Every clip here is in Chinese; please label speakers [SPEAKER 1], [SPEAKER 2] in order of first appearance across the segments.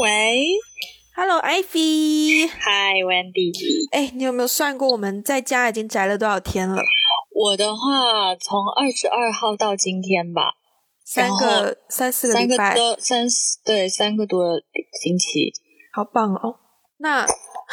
[SPEAKER 1] 喂
[SPEAKER 2] ，Hello，Ivy。
[SPEAKER 1] Hi，Wendy。
[SPEAKER 2] 哎，你有没有算过我们在家已经宅了多少天了？
[SPEAKER 1] 我的话，从二十二号到今天吧，
[SPEAKER 2] 三个三四个礼拜，
[SPEAKER 1] 三四对三个多星期，
[SPEAKER 2] 好棒哦。那。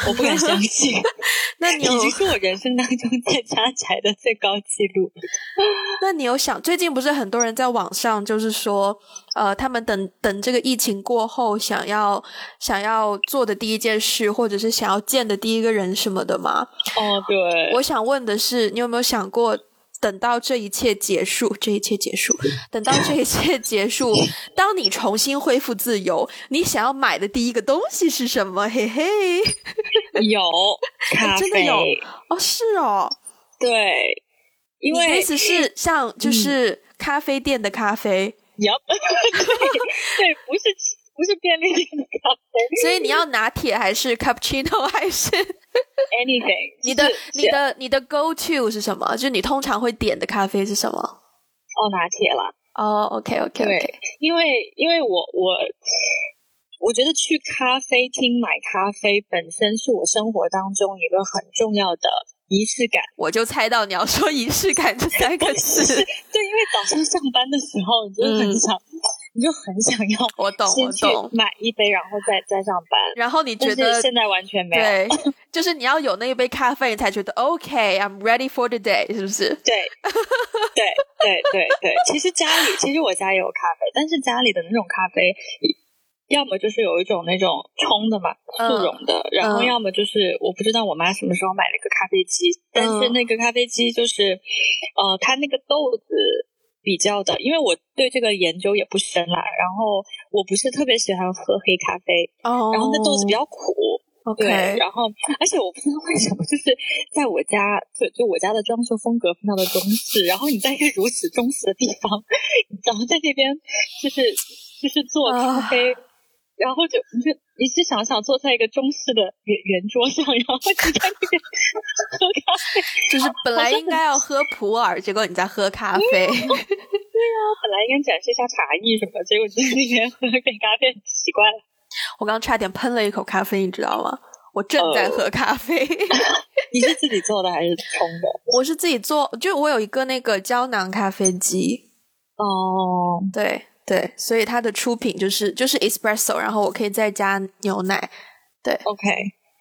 [SPEAKER 1] 我不敢相信，
[SPEAKER 2] 那你已
[SPEAKER 1] 经是我人生当中在家宅的最高纪录。
[SPEAKER 2] 那你有想，最近不是很多人在网上就是说，呃，他们等等这个疫情过后，想要想要做的第一件事，或者是想要见的第一个人什么的吗？
[SPEAKER 1] 哦，对。
[SPEAKER 2] 我想问的是，你有没有想过？等到这一切结束，这一切结束，等到这一切结束，当你重新恢复自由，你想要买的第一个东西是什么？嘿嘿，
[SPEAKER 1] 有 咖啡，
[SPEAKER 2] 真的有哦，是哦，
[SPEAKER 1] 对，因为
[SPEAKER 2] 意思是像就是咖啡店的咖啡
[SPEAKER 1] ，Yup，对，不是不是便利店的咖啡，
[SPEAKER 2] 所以你要拿铁还是 cappuccino 还是
[SPEAKER 1] Anything，
[SPEAKER 2] 你的你的你的 go to 是什么？就是你通常会点的咖啡是什么？哦，
[SPEAKER 1] 拿铁啦。
[SPEAKER 2] 哦，OK OK OK。
[SPEAKER 1] 因为因为我我我觉得去咖啡厅买咖啡本身是我生活当中一个很重要的仪式感。
[SPEAKER 2] 我就猜到你要说仪式感这三个字。
[SPEAKER 1] 对，因为早上上班的时候，你就很想。你就很想要，
[SPEAKER 2] 我懂，我懂，
[SPEAKER 1] 买一杯，然后再再上班。
[SPEAKER 2] 然后你觉得
[SPEAKER 1] 现在完全没有，
[SPEAKER 2] 对，就是你要有那一杯咖啡，你才觉得 OK，I'm ready for the day，是不是？
[SPEAKER 1] 对，对，对，对，对。其实家里，其实我家也有咖啡，但是家里的那种咖啡，要么就是有一种那种冲的嘛，速溶的，然后要么就是我不知道我妈什么时候买了一个咖啡机，但是那个咖啡机就是，呃，它那个豆子。比较的，因为我对这个研究也不深啦，然后我不是特别喜欢喝黑咖啡，哦，然后那豆子比较苦
[SPEAKER 2] ，OK，
[SPEAKER 1] 然后而且我不知道为什么，就是在我家，就就我家的装修风格非常的中式，然后你在一个如此中式的地方，然后在这边就是就是做咖啡。然后就你就你去想想坐在一个中式的圆圆桌上，然后你在那边喝咖啡，
[SPEAKER 2] 就是本来应该要喝普洱，结果你在喝咖啡。对
[SPEAKER 1] 呀，本来应该展示一下茶艺什么，结果在那边喝杯咖啡，奇怪了。
[SPEAKER 2] 我刚差点喷了一口咖啡，你知道吗？我正在喝咖啡。
[SPEAKER 1] 你是自己做的还是冲的？
[SPEAKER 2] 我是自己做，就我有一个那个胶囊咖啡机。
[SPEAKER 1] 哦，
[SPEAKER 2] 对。对，所以它的出品就是就是 espresso，然后我可以再加牛奶。对
[SPEAKER 1] ，OK，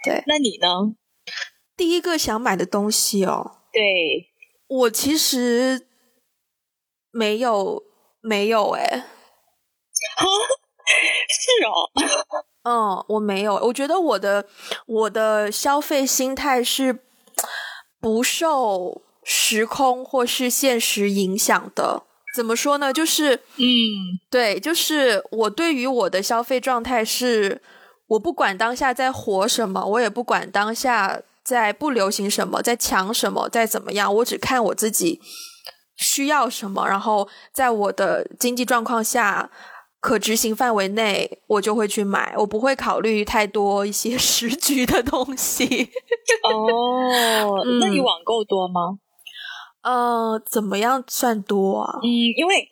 [SPEAKER 2] 对。
[SPEAKER 1] 那你呢？
[SPEAKER 2] 第一个想买的东西哦，
[SPEAKER 1] 对
[SPEAKER 2] 我其实没有没有哎，
[SPEAKER 1] 是哦，
[SPEAKER 2] 嗯，我没有。我觉得我的我的消费心态是不受时空或是现实影响的。怎么说呢？就是，
[SPEAKER 1] 嗯，
[SPEAKER 2] 对，就是我对于我的消费状态是，我不管当下在火什么，我也不管当下在不流行什么，在抢什么，在怎么样，我只看我自己需要什么，然后在我的经济状况下可执行范围内，我就会去买，我不会考虑太多一些 时局的东西。
[SPEAKER 1] 哦，那你网购多吗？
[SPEAKER 2] 呃，怎么样算多啊？
[SPEAKER 1] 嗯，因为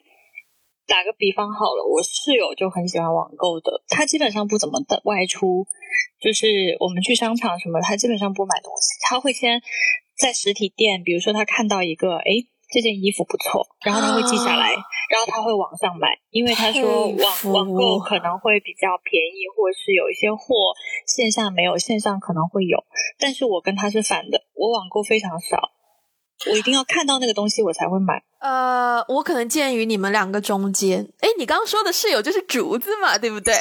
[SPEAKER 1] 打个比方好了，我室友就很喜欢网购的，他基本上不怎么的外出，就是我们去商场什么，他基本上不买东西，他会先在实体店，比如说他看到一个，哎，这件衣服不错，然后他会记下来，然后他会网上买，因为他说网网购可能会比较便宜，或者是有一些货线下没有，线上可能会有，但是我跟他是反的，我网购非常少。我一定要看到那个东西，我才会买。
[SPEAKER 2] 呃，我可能介于你们两个中间。哎，你刚刚说的室友就是竹子嘛，对不对？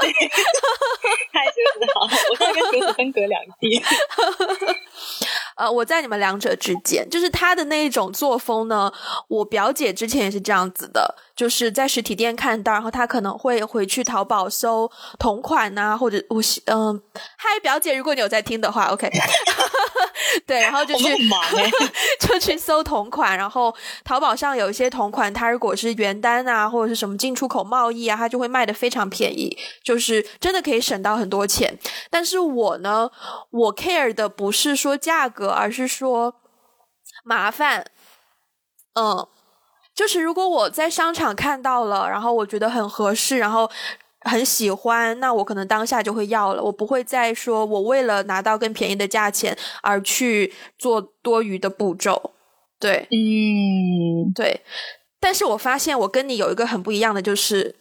[SPEAKER 1] 对，太好，我跟竹子分隔两地。
[SPEAKER 2] 呃，我在你们两者之间，就是他的那一种作风呢。我表姐之前也是这样子的，就是在实体店看到，然后他可能会回去淘宝搜同款啊，或者我嗯，嗨，表姐，如果你有在听的话，OK。对，然后就去就去搜同款，然后淘淘宝上有一些同款，它如果是原单啊，或者是什么进出口贸易啊，它就会卖的非常便宜，就是真的可以省到很多钱。但是我呢，我 care 的不是说价格，而是说麻烦。嗯，就是如果我在商场看到了，然后我觉得很合适，然后。很喜欢，那我可能当下就会要了，我不会再说我为了拿到更便宜的价钱而去做多余的步骤。对，
[SPEAKER 1] 嗯，
[SPEAKER 2] 对。但是我发现我跟你有一个很不一样的，就是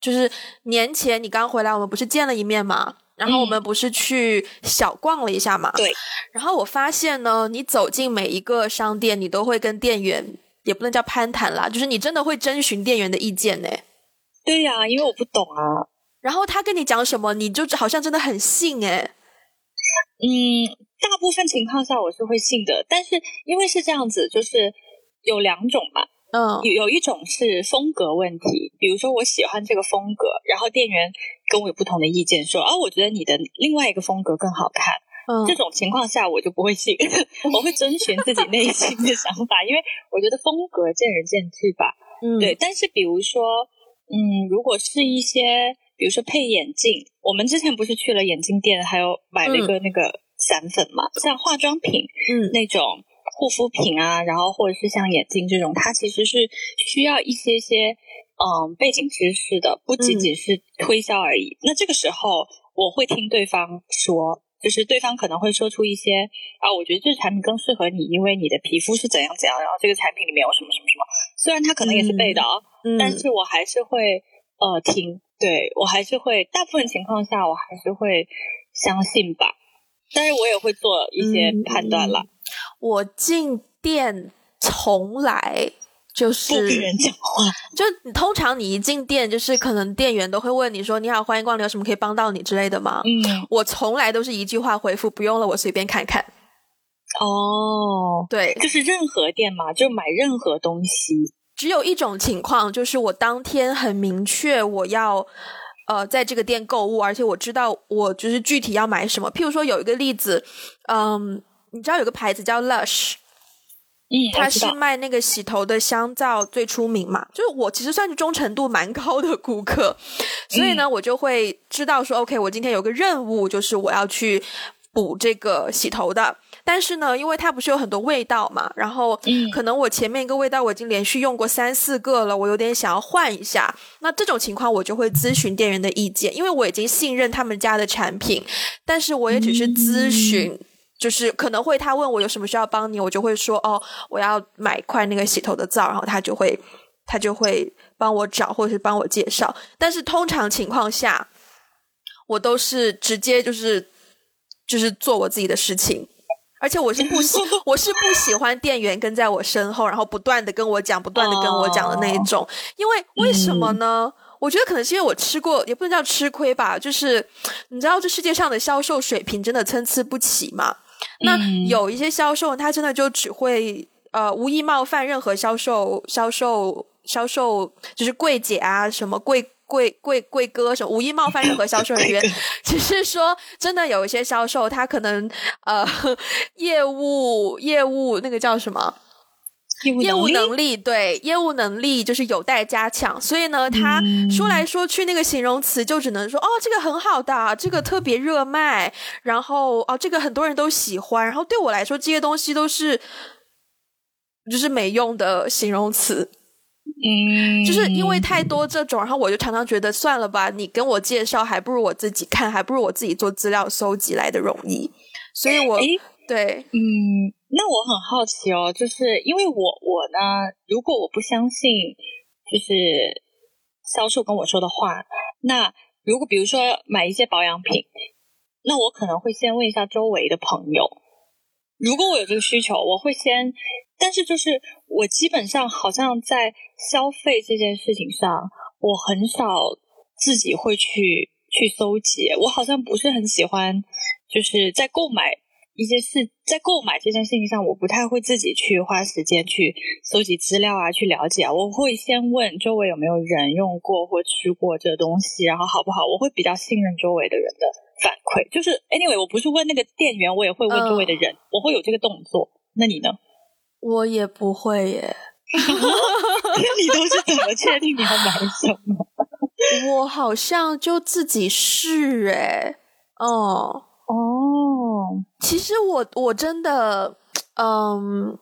[SPEAKER 2] 就是年前你刚回来，我们不是见了一面嘛，然后我们不是去小逛了一下嘛，
[SPEAKER 1] 对。
[SPEAKER 2] 然后我发现呢，你走进每一个商店，你都会跟店员，也不能叫攀谈啦，就是你真的会征询店员的意见呢。
[SPEAKER 1] 对呀，因为我不懂啊。
[SPEAKER 2] 然后他跟你讲什么，你就好像真的很信哎。
[SPEAKER 1] 嗯，大部分情况下我是会信的，但是因为是这样子，就是有两种嘛。
[SPEAKER 2] 嗯，
[SPEAKER 1] 有有一种是风格问题，比如说我喜欢这个风格，然后店员跟我有不同的意见，说啊，我觉得你的另外一个风格更好看。
[SPEAKER 2] 嗯，
[SPEAKER 1] 这种情况下我就不会信，我会遵循自己内心的想法，因为我觉得风格见仁见智吧。
[SPEAKER 2] 嗯，
[SPEAKER 1] 对。但是比如说。嗯，如果是一些，比如说配眼镜，我们之前不是去了眼镜店，还有买了一个那个散粉嘛，像化妆品，
[SPEAKER 2] 嗯，
[SPEAKER 1] 那种护肤品啊，然后或者是像眼镜这种，它其实是需要一些些嗯背景知识的，不仅仅是推销而已。那这个时候我会听对方说，就是对方可能会说出一些啊，我觉得这个产品更适合你，因为你的皮肤是怎样怎样，然后这个产品里面有什么什么什么，虽然他可能也是背的啊。但是我还是会呃听，对我还是会大部分情况下我还是会相信吧，但是我也会做一些判断了。
[SPEAKER 2] 我进店从来就是
[SPEAKER 1] 不跟人讲话，
[SPEAKER 2] 就通常你一进店，就是可能店员都会问你说：“你好，欢迎光临，有什么可以帮到你之类的吗？”
[SPEAKER 1] 嗯，
[SPEAKER 2] 我从来都是一句话回复：“不用了，我随便看看。”
[SPEAKER 1] 哦，
[SPEAKER 2] 对，
[SPEAKER 1] 就是任何店嘛，就买任何东西。
[SPEAKER 2] 只有一种情况，就是我当天很明确我要，呃，在这个店购物，而且我知道我就是具体要买什么。譬如说有一个例子，嗯，你知道有个牌子叫 Lush，
[SPEAKER 1] 嗯，
[SPEAKER 2] 它是卖那个洗头的香皂最出名嘛。就是我其实算是忠诚度蛮高的顾客，所以呢，我就会知道说，OK，我今天有个任务，就是我要去补这个洗头的。但是呢，因为它不是有很多味道嘛，然后可能我前面一个味道我已经连续用过三四个了，我有点想要换一下。那这种情况我就会咨询店员的意见，因为我已经信任他们家的产品，但是我也只是咨询，就是可能会他问我有什么需要帮你，我就会说哦，我要买一块那个洗头的皂，然后他就会他就会帮我找或者是帮我介绍。但是通常情况下，我都是直接就是就是做我自己的事情。而且我是不喜，我是不喜欢店员跟在我身后，然后不断的跟我讲，不断的跟我讲的那一种。因为为什么呢？我觉得可能是因为我吃过，也不能叫吃亏吧。就是你知道，这世界上的销售水平真的参差不齐嘛。那有一些销售，他真的就只会呃无意冒犯任何销售、销售、销售，就是柜姐啊，什么柜。贵贵贵哥什么无意冒犯任何销售人员，只是说真的有一些销售他可能呃业务业务那个叫什么
[SPEAKER 1] 业务
[SPEAKER 2] 能力？对业务能力就是有待加强，所以呢他说来说去那个形容词就只能说哦这个很好的这个特别热卖，然后哦这个很多人都喜欢，然后对我来说这些东西都是就是没用的形容词。
[SPEAKER 1] 嗯，
[SPEAKER 2] 就是因为太多这种，然后我就常常觉得算了吧，你跟我介绍还不如我自己看，还不如我自己做资料搜集来的容易。所以，我对，
[SPEAKER 1] 嗯，那我很好奇哦，就是因为我我呢，如果我不相信就是销售跟我说的话，那如果比如说买一些保养品，那我可能会先问一下周围的朋友，如果我有这个需求，我会先。但是就是我基本上好像在消费这件事情上，我很少自己会去去搜集。我好像不是很喜欢，就是在购买一些事，在购买这件事情上，我不太会自己去花时间去搜集资料啊，去了解。啊我会先问周围有没有人用过或吃过这东西，然后好不好？我会比较信任周围的人的反馈。就是 anyway，我不是问那个店员，我也会问周围的人，我会有这个动作。那你呢？
[SPEAKER 2] 我也不会耶，
[SPEAKER 1] 那你都是怎么确定你要买什么？
[SPEAKER 2] 我好像就自己试哎，哦
[SPEAKER 1] 哦，
[SPEAKER 2] 其实我我真的，嗯，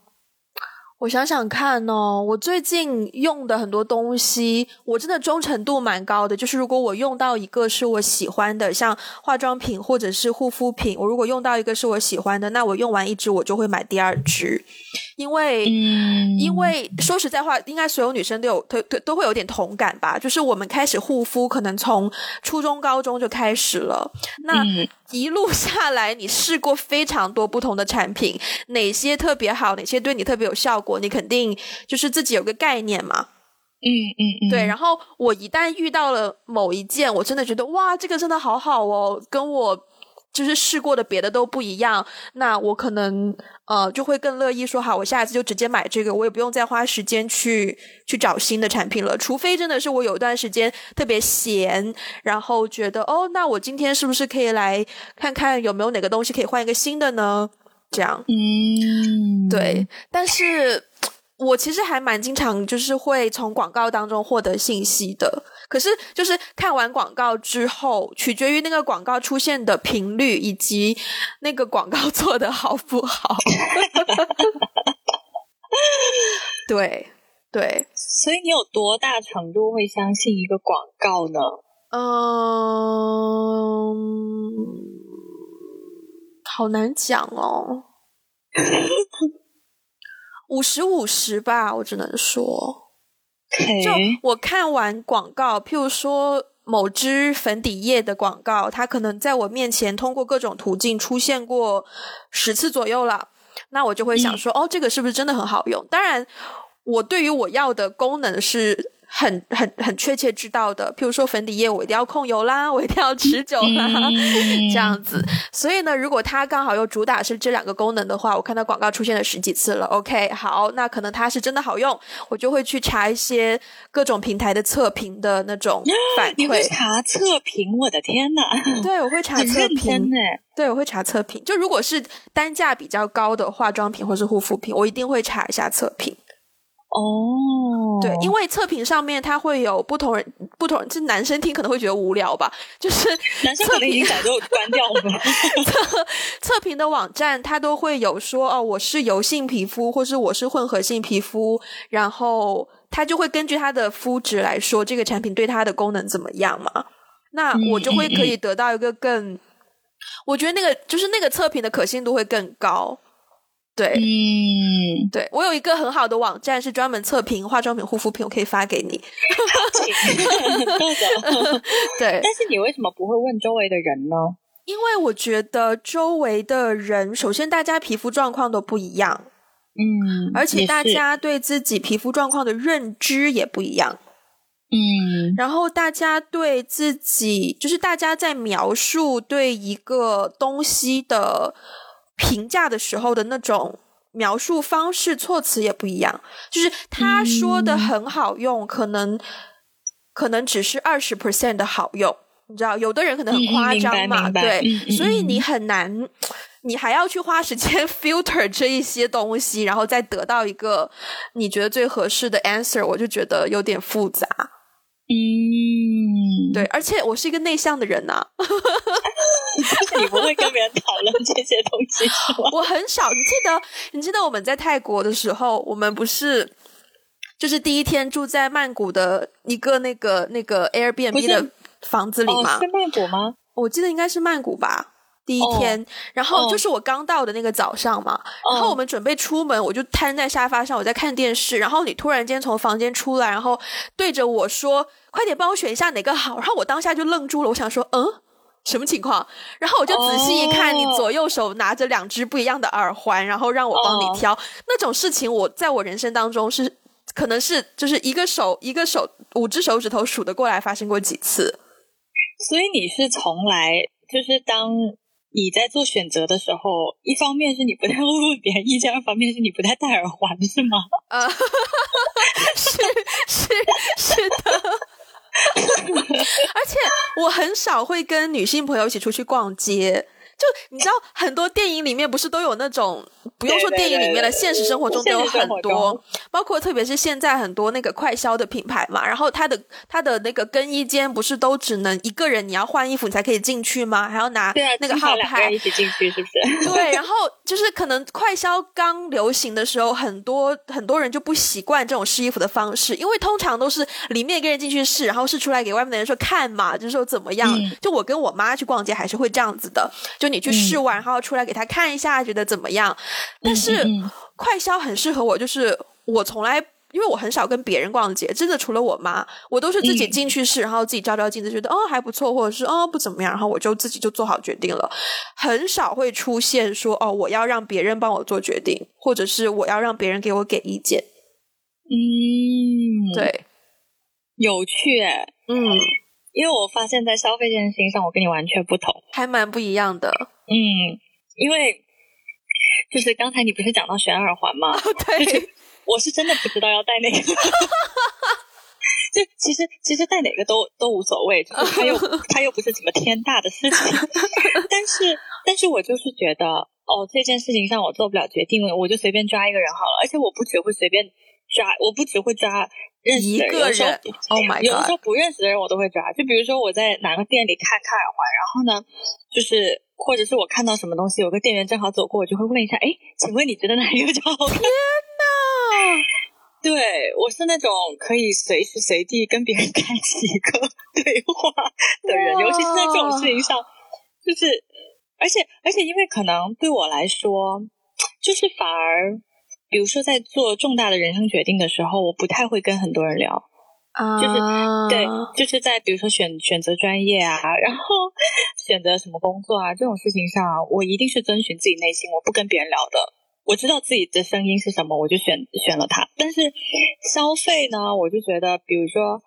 [SPEAKER 2] 我想想看哦，我最近用的很多东西，我真的忠诚度蛮高的。就是如果我用到一个是我喜欢的，像化妆品或者是护肤品，我如果用到一个是我喜欢的，那我用完一支我就会买第二支，因为，因为说实在话，应该所有女生都有都都都会有点同感吧。就是我们开始护肤，可能从初中、高中就开始了，那一路下来，你试过非常多不同的产品，哪些特别好，哪些对你特别有效果。你肯定就是自己有个概念嘛，
[SPEAKER 1] 嗯嗯嗯，
[SPEAKER 2] 对。然后我一旦遇到了某一件，我真的觉得哇，这个真的好好哦，跟我就是试过的别的都不一样，那我可能呃就会更乐意说好，我下一次就直接买这个，我也不用再花时间去去找新的产品了。除非真的是我有一段时间特别闲，然后觉得哦，那我今天是不是可以来看看有没有哪个东西可以换一个新的呢？这样，
[SPEAKER 1] 嗯，
[SPEAKER 2] 对，但是我其实还蛮经常就是会从广告当中获得信息的。可是就是看完广告之后，取决于那个广告出现的频率以及那个广告 做的好不好。对对，
[SPEAKER 1] 所以你有多大程度会相信一个广告呢？
[SPEAKER 2] 嗯。好难讲哦，五十五十吧，我只能说。就我看完广告，譬如说某支粉底液的广告，它可能在我面前通过各种途径出现过十次左右了，那我就会想说，哦，这个是不是真的很好用？当然，我对于我要的功能是。很很很确切知道的，譬如说粉底液，我一定要控油啦，我一定要 持久啦，这样子。所以呢，如果它刚好又主打是这两个功能的话，我看到广告出现了十几次了。OK，好，那可能它是真的好用，我就会去查一些各种平台的测评的那种反馈。
[SPEAKER 1] 你会查测评？我的天呐！
[SPEAKER 2] 对，我会查测评。对，我会查测评。就如果是单价比较高的化妆品或是护肤品，我一定会查一下测评。
[SPEAKER 1] 哦，
[SPEAKER 2] 对，因为测评上面它会有不同人，不同人，就男生听可能会觉得无聊吧，就是
[SPEAKER 1] 男生可能已经早就关掉了。
[SPEAKER 2] 测测评的网站它都会有说哦，我是油性皮肤，或是我是混合性皮肤，然后它就会根据它的肤质来说这个产品对它的功能怎么样嘛？那我就会可以得到一个更，我觉得那个就是那个测评的可信度会更高。对，
[SPEAKER 1] 嗯，
[SPEAKER 2] 对我有一个很好的网站，是专门测评化妆品、护肤品，我可以发给你。对，
[SPEAKER 1] 但是你为什么不会问周围的人呢？
[SPEAKER 2] 因为我觉得周围的人，首先大家皮肤状况都不一样，
[SPEAKER 1] 嗯，
[SPEAKER 2] 而且大家对自己皮肤状况的认知也不一样，
[SPEAKER 1] 嗯，
[SPEAKER 2] 然后大家对自己，就是大家在描述对一个东西的。评价的时候的那种描述方式、措辞也不一样。就是他说的很好用，可能可能只是二十 percent 的好用，你知道，有的人可能很夸张嘛，对，所以你很难，你还要去花时间 filter 这一些东西，然后再得到一个你觉得最合适的 answer，我就觉得有点复杂。
[SPEAKER 1] 嗯，
[SPEAKER 2] 对，而且我是一个内向的人呐，
[SPEAKER 1] 你不会跟别人讨论这些东西
[SPEAKER 2] 我很少。你记得，你记得我们在泰国的时候，我们不是就是第一天住在曼谷的一个那个那个 Airbnb 的房子里吗？
[SPEAKER 1] 是曼谷吗？
[SPEAKER 2] 我记得应该是曼谷吧。第一天，然后就是我刚到的那个早上嘛，然后我们准备出门，我就瘫在沙发上，我在看电视，然后你突然间从房间出来，然后对着我说：“快点帮我选一下哪个好。”然后我当下就愣住了，我想说：“嗯，什么情况？”然后我就仔细一看，你左右手拿着两只不一样的耳环，然后让我帮你挑，那种事情我在我人生当中是可能是就是一个手一个手五只手指头数得过来发生过几次，
[SPEAKER 1] 所以你是从来就是当。你在做选择的时候，一方面是你不太问问别人意见，二方面是你不太戴耳环，是吗？
[SPEAKER 2] 呃，是是是的，而且我很少会跟女性朋友一起出去逛街。就你知道，很多电影里面不是都有那种，不用说电影里面的，现实生活中都有很多，包括特别是现在很多那个快销的品牌嘛，然后它的它的那个更衣间不是都只能一个人，你要换衣服你才可以进去吗？还要拿那个号牌
[SPEAKER 1] 一起进去，是不是？
[SPEAKER 2] 对，然后就是可能快销刚流行的时候，很多很多人就不习惯这种试衣服的方式，因为通常都是里面一个人进去试，然后试出来给外面的人说看嘛，就是说怎么样？就我跟我妈去逛街还是会这样子的，就你去试完，然后出来给他看一下，觉得怎么样？但是快销很适合我，就是我从来因为我很少跟别人逛街，真的除了我妈，我都是自己进去试，然后自己照照镜子，觉得哦还不错，或者是哦不怎么样，然后我就自己就做好决定了，很少会出现说哦我要让别人帮我做决定，或者是我要让别人给我给意见。
[SPEAKER 1] 嗯，
[SPEAKER 2] 对，
[SPEAKER 1] 有趣，嗯，因为我发现，在消费这件事情上，我跟你完全不同，
[SPEAKER 2] 还蛮不一样的。
[SPEAKER 1] 嗯，因为就是刚才你不是讲到选耳环吗？
[SPEAKER 2] 对，
[SPEAKER 1] 我是真的不知道要戴哪个。就其实其实戴哪个都都无所谓，就是它又 它又不是什么天大的事情。但是但是我就是觉得，哦，这件事情上我做不了决定了，我就随便抓一个人好了。而且我不只会随便。抓我不只会抓认识的人，有的时候有的时候不认识的人我都会抓。就比如说我在哪个店里看看耳环，然后呢，就是或者是我看到什么东西，有个店员正好走过，我就会问一下，哎，请问你觉得哪一个比较好看？天
[SPEAKER 2] 哪！
[SPEAKER 1] 对我是那种可以随时随地跟别人开启一个对话的人，尤其是在这种事情上，就是而且而且因为可能对我来说，就是反而。比如说，在做重大的人生决定的时候，我不太会跟很多人聊，
[SPEAKER 2] 啊，
[SPEAKER 1] 就是对，就是在比如说选选择专业啊，然后 选择什么工作啊这种事情上，我一定是遵循自己内心，我不跟别人聊的。我知道自己的声音是什么，我就选选了它。但是消费呢，我就觉得，比如说。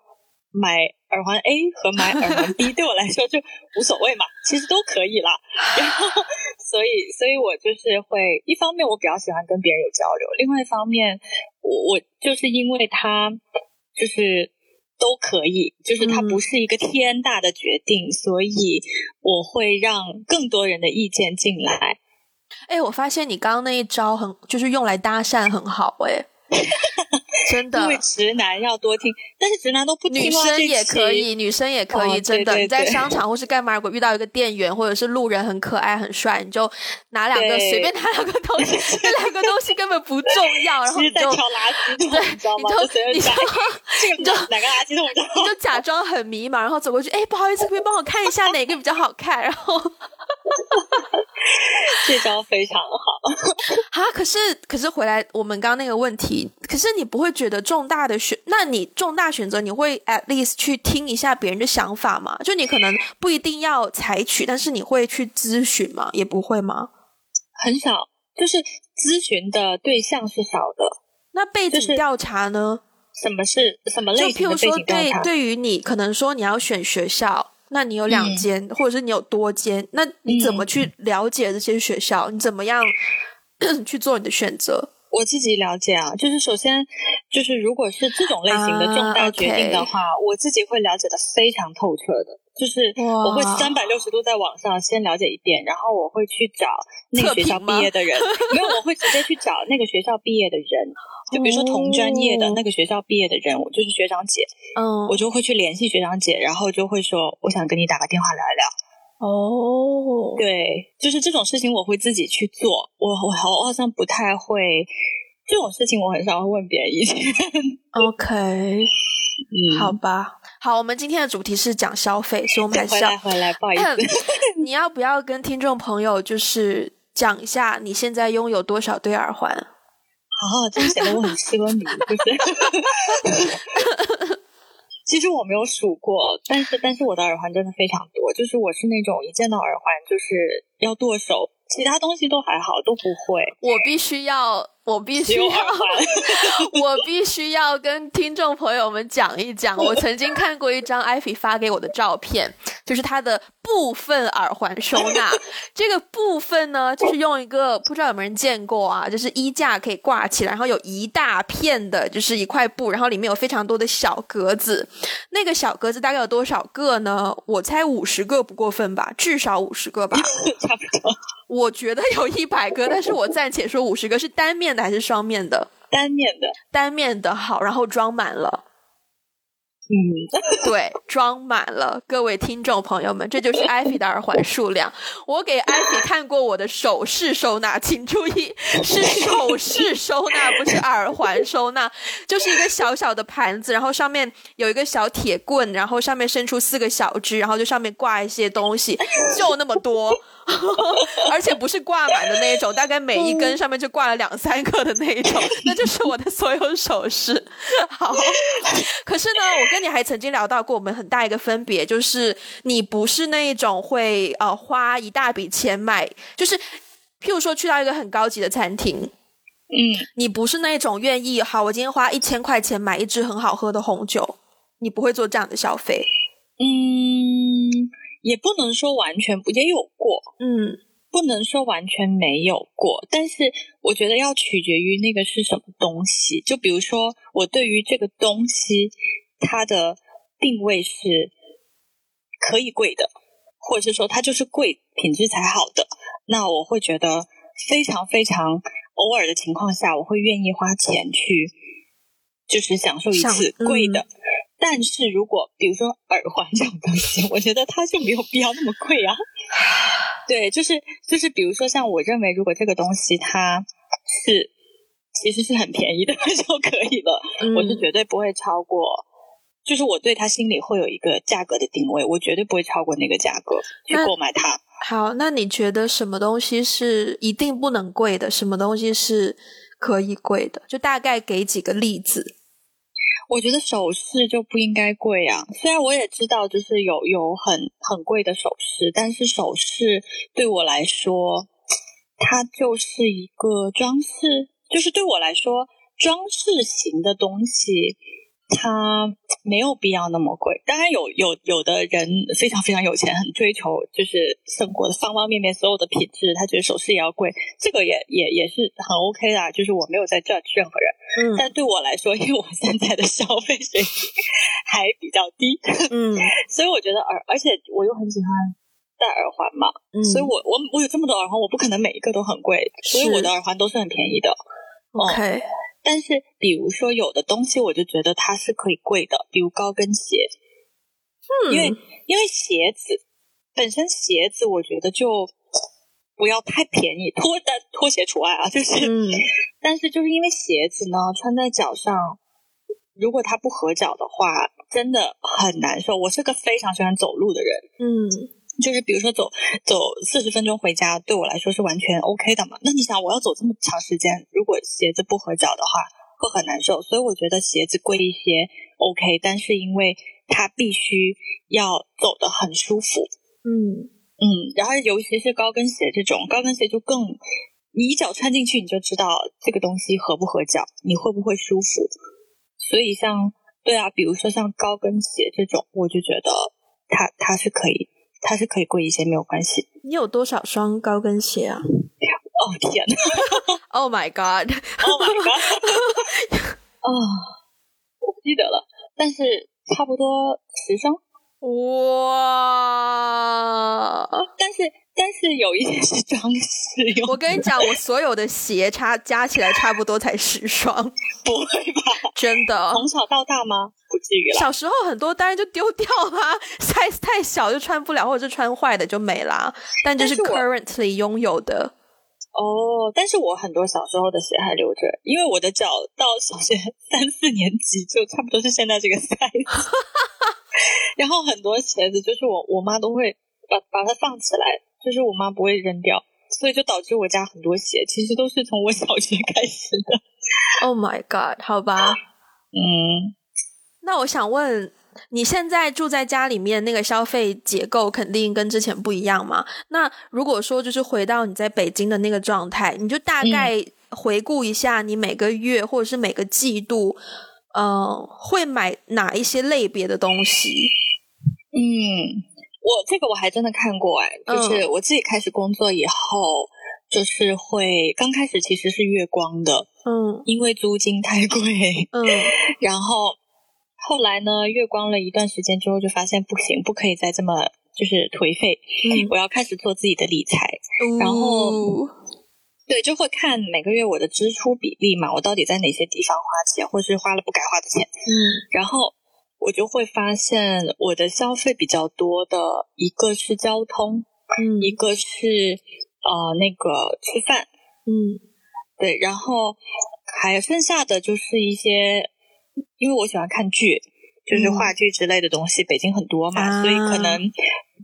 [SPEAKER 1] 买耳环 A 和买耳环 B 对我来说就无所谓嘛，其实都可以啦。然后，所以，所以我就是会一方面我比较喜欢跟别人有交流，另外一方面，我我就是因为它就是都可以，就是它不是一个天大的决定，所以我会让更多人的意见进来。
[SPEAKER 2] 哎，我发现你刚刚那一招很，就是用来搭讪很好，哎。真的，
[SPEAKER 1] 因为直男要多听，但是直男都不听。
[SPEAKER 2] 女生也可以，女生也可以，真的。
[SPEAKER 1] 你
[SPEAKER 2] 在商场或是干嘛，如果遇到一个店员或者是路人很可爱很帅，你就拿两个随便拿两个东西，这两个东西根本不重要，然后你就
[SPEAKER 1] 挑垃圾 桶，你知道吗？就随便讲，
[SPEAKER 2] 你就
[SPEAKER 1] 哪个垃圾桶？
[SPEAKER 2] 你就假装很迷茫，然后走过去，哎，不好意思，可以帮我看一下哪个比较好看？然后。
[SPEAKER 1] 这招非常好
[SPEAKER 2] 啊！可是，可是回来我们刚刚那个问题，可是你不会觉得重大的选？那你重大选择，你会 at least 去听一下别人的想法吗？就你可能不一定要采取，但是你会去咨询吗？也不会吗？
[SPEAKER 1] 很少，就是咨询的对象是少的。
[SPEAKER 2] 那背景调查呢？
[SPEAKER 1] 什么是什么类型的
[SPEAKER 2] 背景调查？对，对于你可能说你要选学校。那你有两间，或者是你有多间，那你怎么去了解这些学校？你怎么样 去做你的选择？
[SPEAKER 1] 我自己了解啊，就是首先就是如果是这种类型的重大决定的话，我自己会了解的非常透彻的。就是我会三百六十度在网上先了解一遍，然后我会去找那个学校毕业的人，没有，我会直接去找那个学校毕业的人，就比如说同专业的那个学校毕业的人，我就是学长姐，
[SPEAKER 2] 嗯，
[SPEAKER 1] 我就会去联系学长姐，然后就会说我想跟你打个电话聊一聊。
[SPEAKER 2] 哦，
[SPEAKER 1] 对，就是这种事情我会自己去做，我我我好像不太会这种事情，我很少会问别人意见。
[SPEAKER 2] OK。嗯，好吧，好，我们今天的主题是讲消费，所以我们还是
[SPEAKER 1] 要回来，不好意思，
[SPEAKER 2] 你要不要跟听众朋友就是讲一下你现在拥有多少对耳环？
[SPEAKER 1] 哦，这显得我很奢靡，就是。其实我没有数过，但是但是我的耳环真的非常多，就是我是那种一见到耳环就是要剁手，其他东西都还好，都不会。
[SPEAKER 2] 我必须要。我必须要，我必须要跟听众朋友们讲一讲，我曾经看过一张艾菲发给我的照片，就是它的部分耳环收纳。这个部分呢，就是用一个不知道有没有人见过啊，就是衣架可以挂起来，然后有一大片的，就是一块布，然后里面有非常多的小格子。那个小格子大概有多少个呢？我猜五十个不过分吧，至少五十个吧，
[SPEAKER 1] 差不多。
[SPEAKER 2] 我觉得有一百个，但是我暂且说五十个是单面的还是双面的？
[SPEAKER 1] 单面的，
[SPEAKER 2] 单面的好，然后装满了。
[SPEAKER 1] 嗯，
[SPEAKER 2] 对，装满了。各位听众朋友们，这就是艾菲的耳环数量。我给艾菲看过我的首饰收纳，请注意是首饰收纳，不是耳环收纳。就是一个小小的盘子，然后上面有一个小铁棍，然后上面伸出四个小枝，然后就上面挂一些东西，就那么多。而且不是挂满的那一种，大概每一根上面就挂了两三个的那一种，那就是我的所有首饰。好，可是呢，我跟你还曾经聊到过，我们很大一个分别就是你不是那一种会呃花一大笔钱买，就是譬如说去到一个很高级的餐厅，
[SPEAKER 1] 嗯，
[SPEAKER 2] 你不是那种愿意好，我今天花一千块钱买一支很好喝的红酒，你不会做这样的消费，
[SPEAKER 1] 嗯。也不能说完全不，也有过，
[SPEAKER 2] 嗯，
[SPEAKER 1] 不能说完全没有过，但是我觉得要取决于那个是什么东西。就比如说，我对于这个东西，它的定位是可以贵的，或者是说它就是贵，品质才好的，那我会觉得非常非常偶尔的情况下，我会愿意花钱去，就是享受一次贵的。但是如果比如说耳环这种东西，我觉得它就没有必要那么贵啊。对，就是就是，比如说像我认为，如果这个东西它是其实是很便宜的 就可以了，我是绝对不会超过。就是我对它心里会有一个价格的定位，我绝对不会超过那个价格去购买它。
[SPEAKER 2] 好，那你觉得什么东西是一定不能贵的？什么东西是可以贵的？就大概给几个例子。
[SPEAKER 1] 我觉得首饰就不应该贵啊，虽然我也知道就是有有很很贵的首饰，但是首饰对我来说，它就是一个装饰，就是对我来说装饰型的东西。它没有必要那么贵，当然有有有的人非常非常有钱，很追求就是生活的方方面面所有的品质，他觉得首饰也要贵，这个也也也是很 OK 的，就是我没有在 judge 任何人，
[SPEAKER 2] 嗯，
[SPEAKER 1] 但对我来说，因为我现在的消费水平还比较低，
[SPEAKER 2] 嗯，
[SPEAKER 1] 所以我觉得耳，而且我又很喜欢戴耳环嘛，
[SPEAKER 2] 嗯，
[SPEAKER 1] 所以我我我有这么多耳环，我不可能每一个都很贵，所以我的耳环都是很便宜的
[SPEAKER 2] ，OK。
[SPEAKER 1] 但是，比如说有的东西，我就觉得它是可以贵的，比如高跟鞋。
[SPEAKER 2] 嗯，
[SPEAKER 1] 因为因为鞋子本身鞋子，我觉得就不要太便宜，拖的拖鞋除外啊。就是，但是就是因为鞋子呢，穿在脚上，如果它不合脚的话，真的很难受。我是个非常喜欢走路的人。
[SPEAKER 2] 嗯。
[SPEAKER 1] 就是比如说走走四十分钟回家，对我来说是完全 OK 的嘛。那你想，我要走这么长时间，如果鞋子不合脚的话，会很难受。所以我觉得鞋子贵一些 OK，但是因为它必须要走得很舒服。
[SPEAKER 2] 嗯
[SPEAKER 1] 嗯，然后尤其是高跟鞋这种，高跟鞋就更，你一脚穿进去你就知道这个东西合不合脚，你会不会舒服。所以像对啊，比如说像高跟鞋这种，我就觉得它它是可以。它是可以贵一些，没有关系。
[SPEAKER 2] 你有多少双高跟鞋啊？
[SPEAKER 1] 哦天呐！
[SPEAKER 2] Oh my god！Oh
[SPEAKER 1] my god！啊，我不记得了，但是差不多十双。
[SPEAKER 2] 哇！
[SPEAKER 1] 但是。但是有一些是装饰用。
[SPEAKER 2] 我跟你讲，我所有的鞋差加起来差不多才十双，
[SPEAKER 1] 不会吧？
[SPEAKER 2] 真的？
[SPEAKER 1] 从小到大吗？不至于了。
[SPEAKER 2] 小时候很多当然就丢掉啦，size 太小就穿不了，或者是穿坏的就没啦。但这是 currently 拥有的。
[SPEAKER 1] 哦，但是我很多小时候的鞋还留着，因为我的脚到小学三四年级就差不多是现在这个 size。然后很多鞋子就是我我妈都会把把它放起来。就是我妈不会扔掉，所以就导致我家很多鞋其实都是从我小学开始的。
[SPEAKER 2] Oh my god！好吧，
[SPEAKER 1] 嗯，
[SPEAKER 2] 那我想问，你现在住在家里面，那个消费结构肯定跟之前不一样嘛？那如果说就是回到你在北京的那个状态，你就大概回顾一下，你每个月或者是每个季度，嗯，会买哪一些类别的东西？
[SPEAKER 1] 嗯。我这个我还真的看过哎，就是我自己开始工作以后，就是会刚开始其实是月光的，
[SPEAKER 2] 嗯，
[SPEAKER 1] 因为租金太贵，
[SPEAKER 2] 嗯，
[SPEAKER 1] 然后后来呢，月光了一段时间之后，就发现不行，不可以再这么就是颓废，
[SPEAKER 2] 嗯。
[SPEAKER 1] 我要开始做自己的理财，然后。对，就会看每个月我的支出比例嘛，我到底在哪些地方花钱，或是花了不该花的钱，
[SPEAKER 2] 嗯。
[SPEAKER 1] 然后我就会发现我的消费比较多的一个是交通，
[SPEAKER 2] 嗯。
[SPEAKER 1] 一个是呃那个吃饭，
[SPEAKER 2] 嗯。
[SPEAKER 1] 对，然后还剩下的就是一些，因为我喜欢看剧，就是
[SPEAKER 2] 嗯。
[SPEAKER 1] 话剧之类的东西，北京很多嘛，
[SPEAKER 2] 啊
[SPEAKER 1] 所以可能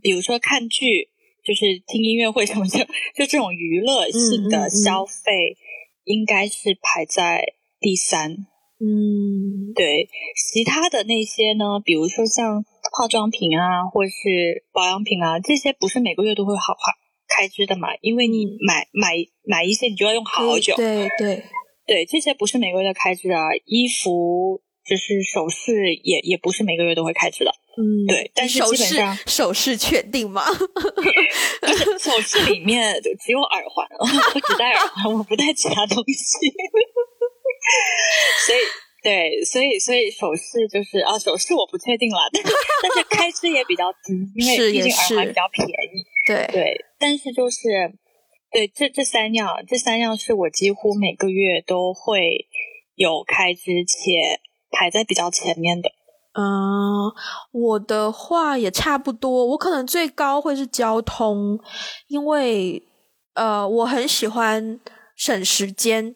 [SPEAKER 1] 比如说看剧，就是听音乐会什么的，就这种娱乐性的消费，应该是排在第三。
[SPEAKER 2] 嗯
[SPEAKER 1] 对，其他的那些呢，比如说像化妆品啊，或是保养品啊，这些不是每个月都会好花开支的嘛，因为你买买买一些，你就要用好久。
[SPEAKER 2] 对对，
[SPEAKER 1] 对，这些不是每个月的开支啊，衣服就是首饰也也不是每个月都会开支的。
[SPEAKER 2] 嗯
[SPEAKER 1] 对但是
[SPEAKER 2] 首饰
[SPEAKER 1] 基本上
[SPEAKER 2] 首饰确定吗？
[SPEAKER 1] 就是首饰里面只有耳环，我只戴耳环，我不戴其他东西。所以，对，所以，所以首饰就是啊，首饰我不确定了，但是但是开支也比较低，因为毕竟耳环比较便宜。
[SPEAKER 2] 对，
[SPEAKER 1] 对，但是就是对这这三样，这三样是我几乎每个月都会有开支，且排在比较前面的。
[SPEAKER 2] 嗯，我的话也差不多，我可能最高会是交通，因为呃，我很喜欢省时间，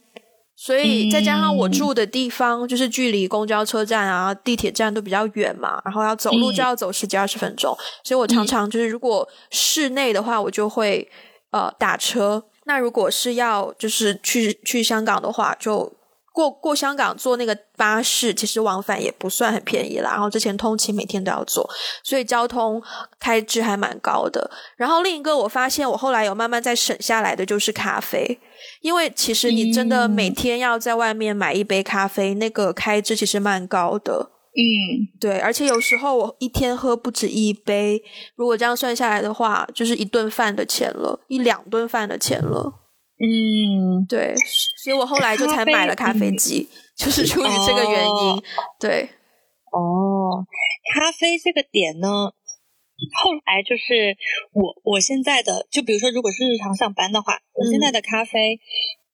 [SPEAKER 2] 所以再加上我住的地方就是距离公交车站啊、地铁站都比较远嘛，然后要走路
[SPEAKER 1] 嗯
[SPEAKER 2] 就要走十几二十分钟，所以我常常就是如果室内的话，我就会呃打车。那如果是要就是去去香港的话，就过过香港坐那个巴士，其实往返也不算很便宜啦。然后之前通勤每天都要坐，所以交通开支还蛮高的。然后另一个我发现我后来有慢慢在省下来的就是咖啡，因为其实你真的
[SPEAKER 1] 嗯
[SPEAKER 2] 每天要在外面买一杯咖啡，那个开支其实蛮高的。
[SPEAKER 1] 嗯，
[SPEAKER 2] 对，而且有时候我一天喝不止一杯，如果这样算下来的话，就是一顿饭的钱了，一两顿饭的钱了。
[SPEAKER 1] 嗯，
[SPEAKER 2] 对，所以我后来就才买了咖啡机，就是出于这个原因。
[SPEAKER 1] 哦
[SPEAKER 2] 对，
[SPEAKER 1] 哦，咖啡这个点呢，后来就是我我现在的，就比如说，如果是日常上班的话，我现在的咖啡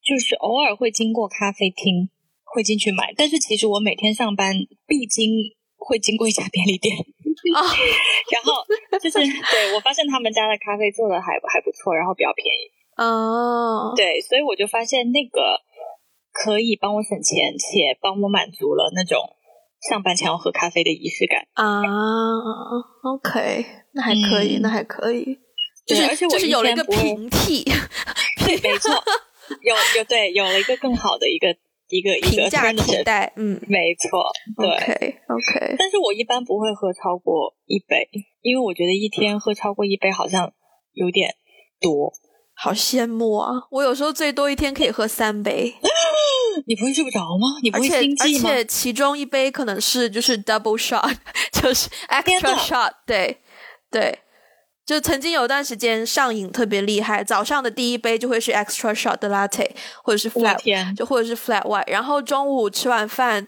[SPEAKER 1] 就是偶尔会经过咖啡厅，会进去买，但是其实我每天上班必经会经过一家便利店，
[SPEAKER 2] 啊
[SPEAKER 1] 然后就是 对我发现他们家的咖啡做的还还不错，然后比较便宜，
[SPEAKER 2] 哦，
[SPEAKER 1] 对，所以我就发现那个可以帮我省钱，且帮我满足了那种上班前要喝咖啡的仪式感。
[SPEAKER 2] 啊，OK，那还可以，
[SPEAKER 1] 嗯
[SPEAKER 2] 那还可以，就是
[SPEAKER 1] 而且我
[SPEAKER 2] 就是有了一个平 替
[SPEAKER 1] 对，没错，有有对有了一个更好的一个一个一个
[SPEAKER 2] 平价替代，嗯
[SPEAKER 1] 没错，对。
[SPEAKER 2] OK，
[SPEAKER 1] 但是我一般不会喝超过一杯，因为我觉得一天喝超过一杯好像有点多。
[SPEAKER 2] 好羡慕啊！我有时候最多一天可以喝三杯，
[SPEAKER 1] 你不会睡不着吗？你不会心悸吗？
[SPEAKER 2] 且其中一杯可能是 就是 double shot，就是 extra shot，对对。就曾经有段时间上瘾特别厉害，早上的第一杯就会是 extra shot 的 latte，或者是 flat，就或者是 flat white，然后中午吃完饭，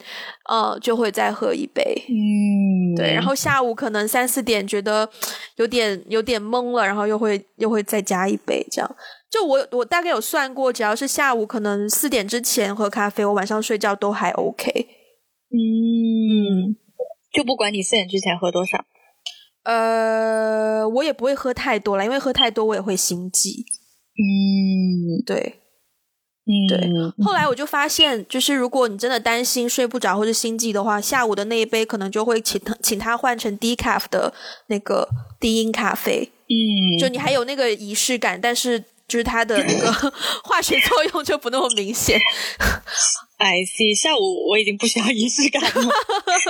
[SPEAKER 2] 呃，就会再喝一杯。
[SPEAKER 1] 嗯，
[SPEAKER 2] 对，然后下午可能三四点觉得有点有点懵了，然后又会又会再加一杯，这样。就我我大概有算过，只要是下午可能四点之前喝咖啡，我晚上睡觉都还 OK。
[SPEAKER 1] 嗯，就不管你四点之前喝多少，
[SPEAKER 2] 呃，我也不会喝太多了，因为喝太多我也会心悸。
[SPEAKER 1] 嗯
[SPEAKER 2] 对，
[SPEAKER 1] 嗯，
[SPEAKER 2] 对后来我就发现，就是如果你真的担心睡不着或者心悸的话，下午的那一杯可能就会请他请他换成低 c 的那个低因咖啡。
[SPEAKER 1] 嗯，
[SPEAKER 2] 就你还有那个仪式感，但是就是它的那个 化学作用就不那么明显。
[SPEAKER 1] I see，下午我已经不需要仪式感了，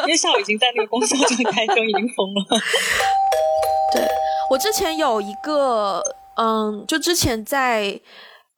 [SPEAKER 1] 因为下午已经在那个工作状态中已经疯了。
[SPEAKER 2] 对我之前有一个，嗯，就之前在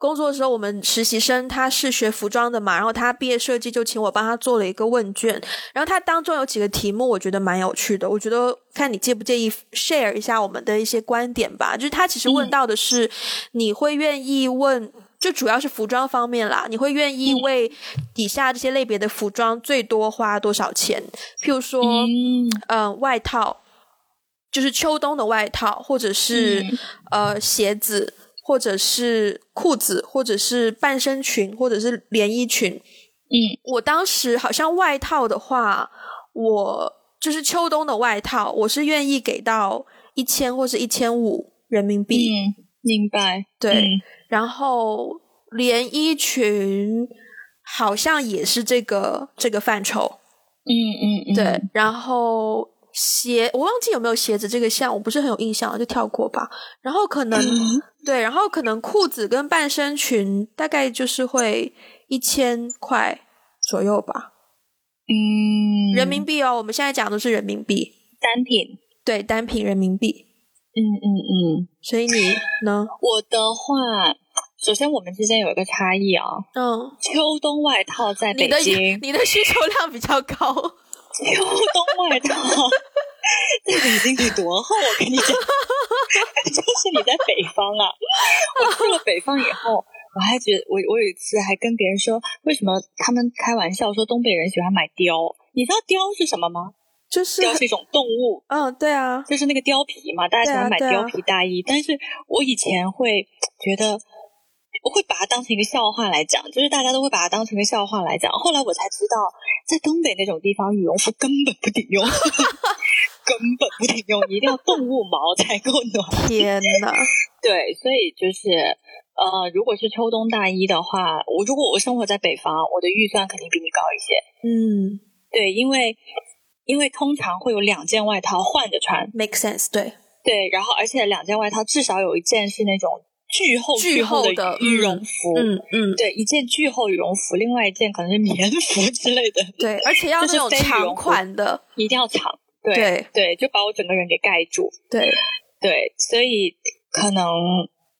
[SPEAKER 2] 工作的时候，我们实习生他是学服装的嘛，然后他毕业设计就请我帮他做了一个问卷，然后他当中有几个题目我觉得蛮有趣的，我觉得看你介不介意 share 一下我们的一些观点吧。就是他其实问到的是，你会愿意问，就主要是服装方面啦，你会愿意为底下这些类别的服装最多花多少钱？譬如说，嗯，外套，就是秋冬的外套，或者是呃鞋子。或者是裤子，或者是半身裙，或者是连衣裙。
[SPEAKER 1] 嗯，
[SPEAKER 2] 我当时好像外套的话，我就是秋冬的外套，我是愿意给到一千或是一千五人民币。
[SPEAKER 1] 嗯，明白。
[SPEAKER 2] 对，然后连衣裙好像也是这个这个范畴。
[SPEAKER 1] 嗯嗯嗯。
[SPEAKER 2] 对，然后。鞋，我忘记有没有鞋子这个项，我不是很有印象，就跳过吧。然后可能对，然后可能裤子跟半身裙大概就是会一千块左右吧。
[SPEAKER 1] 嗯，
[SPEAKER 2] 人民币哦，我们现在讲的是人民币
[SPEAKER 1] 单品，
[SPEAKER 2] 对，单品人民币。
[SPEAKER 1] 嗯嗯嗯，
[SPEAKER 2] 所以你呢？
[SPEAKER 1] 我的话，首先我们之间有一个差异啊。
[SPEAKER 2] 嗯，
[SPEAKER 1] 秋冬外套在北京，
[SPEAKER 2] 你的需求量比较高。
[SPEAKER 1] 秋冬外套在北京得多厚？我跟你讲，就是你在北方啊。我去了北方以后，我还觉得我我有一次还跟别人说，为什么他们开玩笑说东北人喜欢买貂？你知道貂是什么吗？
[SPEAKER 2] 就是
[SPEAKER 1] 貂是一种动物。
[SPEAKER 2] 嗯，对啊，
[SPEAKER 1] 就是那个貂皮嘛，大家喜欢买貂皮大衣。但是我以前会觉得。我会把它当成一个笑话来讲，就是大家都会把它当成一个笑话来讲。后来我才知道，在东北那种地方，羽绒服根本不顶用，根本不顶用，一定要动物毛才够暖。
[SPEAKER 2] 天呐！
[SPEAKER 1] 对，所以就是呃，如果是秋冬大衣的话，我如果我生活在北方，我的预算肯定比你高一些。
[SPEAKER 2] 嗯，
[SPEAKER 1] 对，因为因为通常会有两件外套换着穿
[SPEAKER 2] ，make sense。对
[SPEAKER 1] 对，然后而且两件外套至少有一件是那种。巨厚巨厚的羽绒服，
[SPEAKER 2] 嗯嗯，
[SPEAKER 1] 对，一件巨厚羽绒服，另外一件可能是棉服之类的，
[SPEAKER 2] 对，而且要那种长款的，
[SPEAKER 1] 一定要长，对对，就把我整个人给盖住，
[SPEAKER 2] 对
[SPEAKER 1] 对，所以可能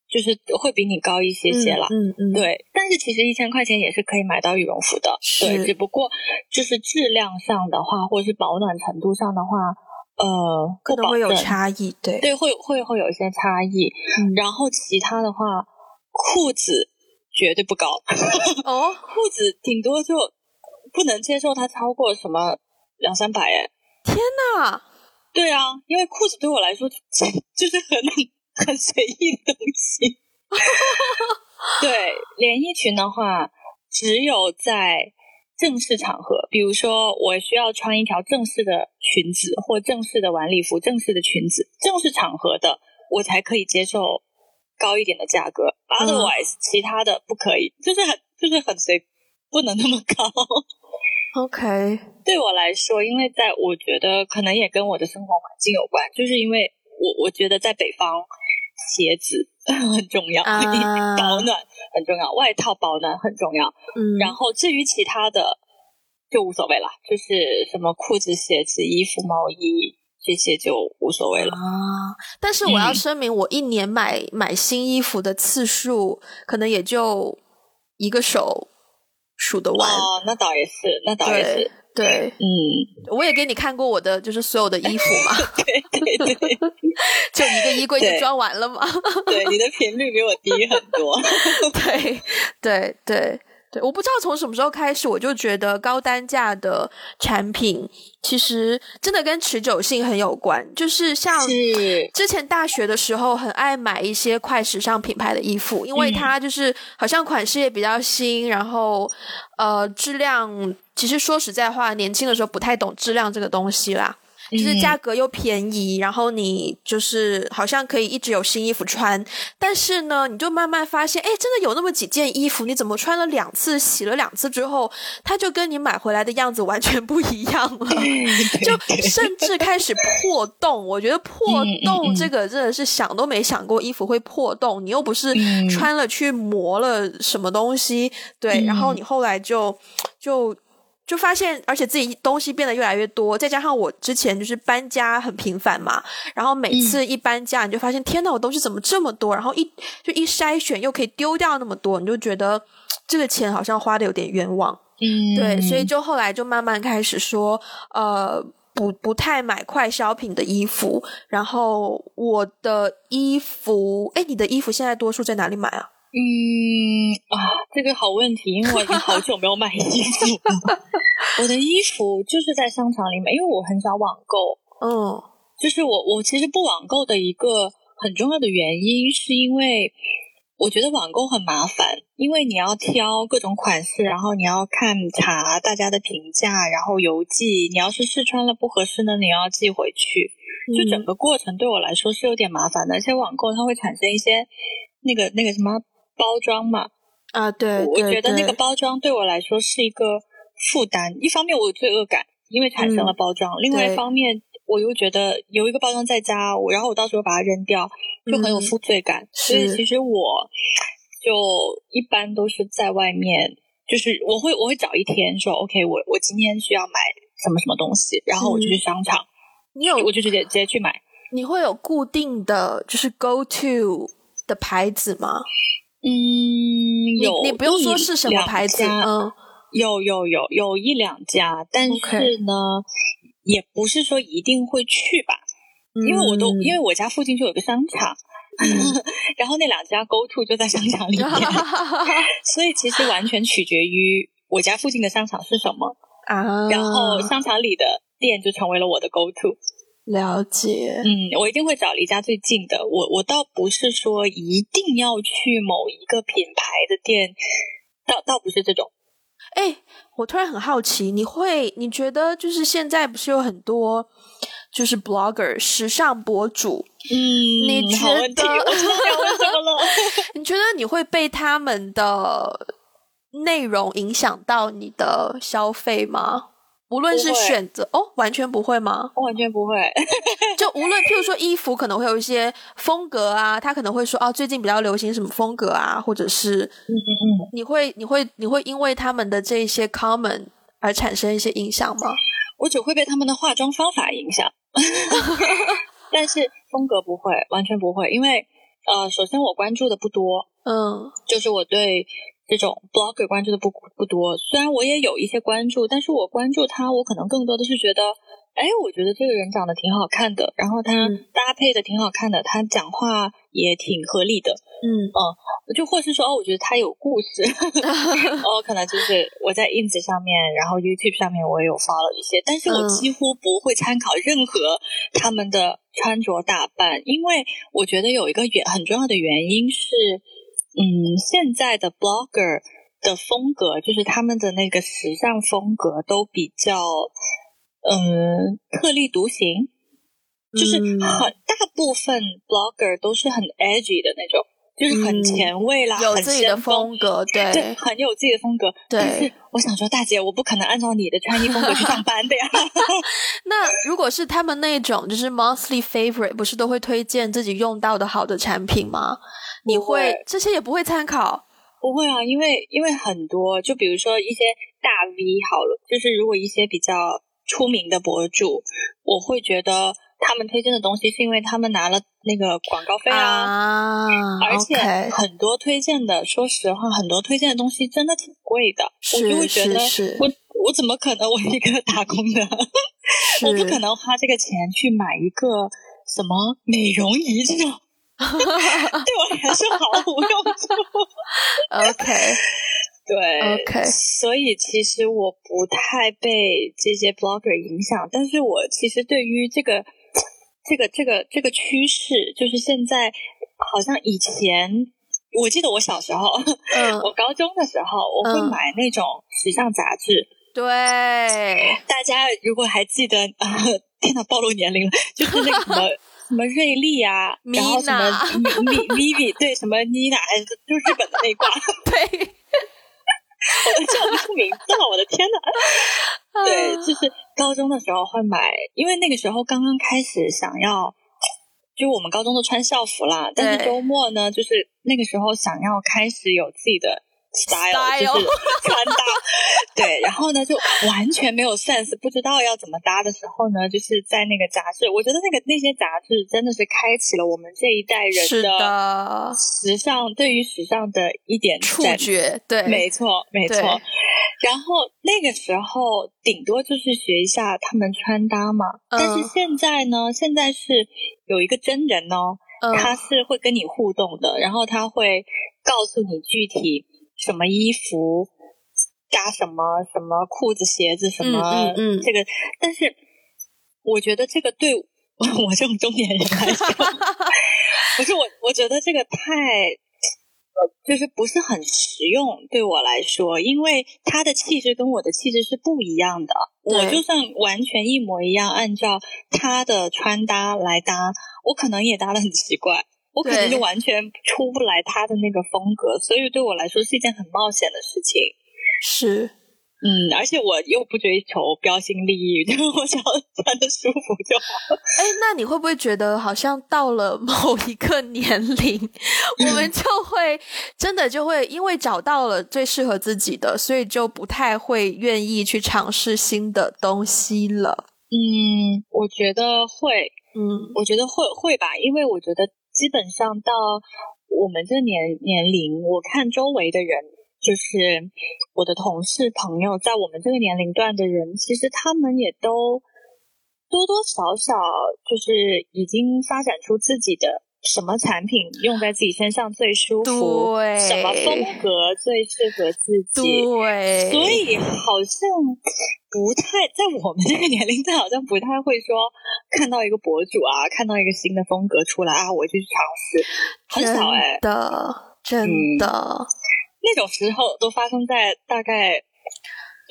[SPEAKER 1] 就是会比你高一些些了，
[SPEAKER 2] 嗯嗯，
[SPEAKER 1] 对，但是其实一千块钱也是可以买到羽绒服的，对，只不过就是质量上的话，或者是保暖程度上的话。呃，
[SPEAKER 2] 可能会有差异，对
[SPEAKER 1] 对，会会会有一些差异。然后其他的话，裤子绝对不高
[SPEAKER 2] 哦，
[SPEAKER 1] 裤子顶多就不能接受它超过什么两三百哎！
[SPEAKER 2] 天呐！
[SPEAKER 1] 对啊，因为裤子对我来说就 是很 很随意的东西。对，连衣裙的话，只有在。正式场合，比如说我需要穿一条正式的裙子或正式的晚礼服，正式的裙子，正式场合的我才可以接受高一点的价格。Otherwise，其他的不可以，就是很就是很随，不能那么高。
[SPEAKER 2] OK，
[SPEAKER 1] 对我来说，因为在我觉得可能也跟我的生活环境有关，就是因为我我觉得在北方。鞋子 很重要，保暖很重要，外套保暖很重要。
[SPEAKER 2] 嗯，
[SPEAKER 1] 然后至于其他的就无所谓了，就是什么裤子、鞋子、衣服、毛衣这些就无所谓了
[SPEAKER 2] 啊。但是我要声明，我一年买买新衣服的次数可能也就一个手数得完。
[SPEAKER 1] 哦，那倒也是，那倒也是。
[SPEAKER 2] 对，
[SPEAKER 1] 嗯，
[SPEAKER 2] 我也给你看过我的，就是所有的衣服嘛，
[SPEAKER 1] 对对对，
[SPEAKER 2] 就一个衣柜就装完了嘛。
[SPEAKER 1] 对，你的频率比我低很多。
[SPEAKER 2] 对对对。对，我不知道从什么时候开始，我就觉得高单价的产品其实真的跟持久性很有关。就是像之前大学的时候，很爱买一些快时尚品牌的衣服，因为它就是好像款式也比较新，然后呃质量，其实说实在话，年轻的时候不太懂质量这个东西啦。就是价格又便宜，然后你就是好像可以一直有新衣服穿，但是呢，你就慢慢发现，哎，真的有那么几件衣服，你怎么穿了两次，洗了两次之后，它就跟你买回来的样子完全不一样了，就甚至开始破洞。我觉得破洞这个真的是想都没想过，衣服会破洞，你又不是穿了去磨了什么东西，对，然后你后来就就。就发现，而且自己东西变得越来越多，再加上我之前就是搬家很频繁嘛，然后每次一搬家，你就发现天呐，我东西怎么这么多？然后一就一筛选又可以丢掉那么多，你就觉得这个钱好像花的有点冤枉。
[SPEAKER 1] 嗯，
[SPEAKER 2] 对，所以就后来就慢慢开始说，呃，不不太买快消品的衣服，然后我的衣服，哎，你的衣服现在多数在哪里买啊？
[SPEAKER 1] 嗯啊，这个好问题，因为我已经好久没有买衣服了。我的衣服就是在商场里面，因为我很少网购。
[SPEAKER 2] 嗯，
[SPEAKER 1] 就是我我其实不网购的一个很重要的原因，是因为我觉得网购很麻烦，因为你要挑各种款式，然后你要看查大家的评价，然后邮寄。你要是试穿了不合适呢，你要寄回去，就整个过程对我来说是有点麻烦的。而且网购它会产生一些那个那个什么。包装嘛，
[SPEAKER 2] 啊，对，
[SPEAKER 1] 我觉得那个包装对我来说是一个负担。一方面我有罪恶感，因为产生了包装；另外一方面，我又觉得有一个包装在家，我然后我到时候把它扔掉，就很有负罪感。所以其实我就一般都是在外面，就是我会我会找一天说，OK，我我今天需要买什么什么东西，然后我就去商场，
[SPEAKER 2] 你有
[SPEAKER 1] 我就直接直接去买。
[SPEAKER 2] 你会有固定的就是 go to 的牌子吗？
[SPEAKER 1] 嗯，有
[SPEAKER 2] 你不用说是什么牌子，嗯，
[SPEAKER 1] 有有有有一两家，但是呢，也不是说一定会去吧，因为我都因为我家附近就有个商场，然后那两家 Go To 就在商场里面，所以其实完全取决于我家附近的商场是什么
[SPEAKER 2] 啊，
[SPEAKER 1] 然后商场里的店就成为了我的 Go To。
[SPEAKER 2] 了解，
[SPEAKER 1] 嗯，我一定会找离家最近的。我我倒不是说一定要去某一个品牌的店，倒倒不是这种。
[SPEAKER 2] 哎，我突然很好奇，你会你觉得就是现在不是有很多就是 blogger 时尚博主？
[SPEAKER 1] 嗯，
[SPEAKER 2] 你觉得？你觉得你会被他们的内容影响到你的消费吗？无论是选择哦，完全不会吗？
[SPEAKER 1] 完全不会。
[SPEAKER 2] 就无论譬如说衣服，可能会有一些风格啊，他可能会说哦，最近比较流行什么风格啊，或者是
[SPEAKER 1] 嗯嗯嗯，
[SPEAKER 2] 你会你会你会因为他们的这些 common 而产生一些影响吗？
[SPEAKER 1] 我只会被他们的化妆方法影响，但是风格不会，完全不会，因为呃，首先我关注的不多，
[SPEAKER 2] 嗯，
[SPEAKER 1] 就是我对。这种 blogger 关注的不不多，虽然我也有一些关注，但是我关注他，我可能更多的是觉得，哎，我觉得这个人长得挺好看的，然后他搭配的挺好看的，他讲话也挺合理的，
[SPEAKER 2] 嗯。
[SPEAKER 1] 嗯，就或是说，哦，我觉得他有故事，哦，可能就是我在 ins 上面，然后 youtube 上面我也有发了一些，但是我几乎不会参考任何他们的穿着打扮，因为我觉得有一个原很重要的原因是。嗯，现在的 blogger 的风格，就是他们的那个时尚风格都比较，嗯，特立独行，就是很大部分 blogger 都是很 edgy 的那种，就是很前卫啦，
[SPEAKER 2] 有自己的
[SPEAKER 1] 风
[SPEAKER 2] 格，对，
[SPEAKER 1] 对，很有自己的风格。
[SPEAKER 2] 对，
[SPEAKER 1] 我想说，大姐，我不可能按照你的穿衣风格去上班的呀。
[SPEAKER 2] 那如果是他们那种，就是 monthly favorite，不是都会推荐自己用到的好的产品吗？你会这些也不会参考？
[SPEAKER 1] 不会啊，因为因为很多，就比如说一些大 V 好了，就是如果一些比较出名的博主，我会觉得他们推荐的东西是因为他们拿了那个广告费
[SPEAKER 2] 啊，
[SPEAKER 1] 而且很多推荐的，说实话，很多推荐的东西真的挺贵的，我就会觉得我我怎么可能我一个打工的，我不可能花这个钱去买一个什么美容仪这种。对我来说毫无用处。
[SPEAKER 2] OK，
[SPEAKER 1] 对
[SPEAKER 2] ，OK，
[SPEAKER 1] 所以其实我不太被这些 blogger 影响，但是我其实对于这个、这个、这个、这个趋势，就是现在好像以前，我记得我小时候，
[SPEAKER 2] 嗯，
[SPEAKER 1] 我高中的时候，我会买那种时尚杂志。
[SPEAKER 2] 对，
[SPEAKER 1] 大家如果还记得，天呐，暴露年龄了，就是那个什么。什么瑞丽啊，然后什么 Vivi，对，什么妮娜，就是日本的那挂。
[SPEAKER 2] 对，
[SPEAKER 1] 我 都叫不出名字了，我的天呐。对，就是高中的时候会买，因为那个时候刚刚开始想要，就我们高中都穿校服啦。但是周末呢，就是那个时候想要开始有自己的 style，就是穿搭。对，然后呢，就完全没有 sense，不知道要怎么搭的时候呢，就是在那个杂志，我觉得那个那些杂志真的是开启了我们这一代人的时尚，对于时尚的一点
[SPEAKER 2] 触觉。对，
[SPEAKER 1] 没错，没错。然后那个时候顶多就是学一下他们穿搭嘛，但是现在呢，现在是有一个真人哦，他是会跟你互动的，然后他会告诉你具体什么衣服搭什么什么裤子鞋子什么嗯这个，但是我觉得这个对 我这种中年人来说，不是我，我觉得这个太。呃，就是不是很实用对我来说，因为他的气质跟我的气质是不一样的。我就算完全一模一样，按照他的穿搭来搭，我可能也搭的很奇怪，我可能就完全出不来他的那个风格。所以对我来说是一件很冒险的事情。
[SPEAKER 2] 是。
[SPEAKER 1] 嗯，而且我又不追求标新立异，就是我想穿的舒服就好。哎，
[SPEAKER 2] 那你会不会觉得好像到了某一个年龄，我们就会真的就会因为找到了最适合自己的，所以就不太会愿意去尝试新的东西了？
[SPEAKER 1] 嗯，我觉得会，嗯，我觉得会会吧，因为我觉得基本上到我们这年年龄，我看周围的人。就是我的同事朋友，在我们这个年龄段的人，其实他们也都多多少少就是已经发展出自己的什么产品用在自己身上最舒服，什么风格最适合自己，
[SPEAKER 2] 对，
[SPEAKER 1] 所以好像不太在我们这个年龄段，好像不太会说看到一个博主啊，看到一个新的风格出来啊，我就去尝试，很少哎，
[SPEAKER 2] 的，真的。
[SPEAKER 1] 那种时候都发生在大概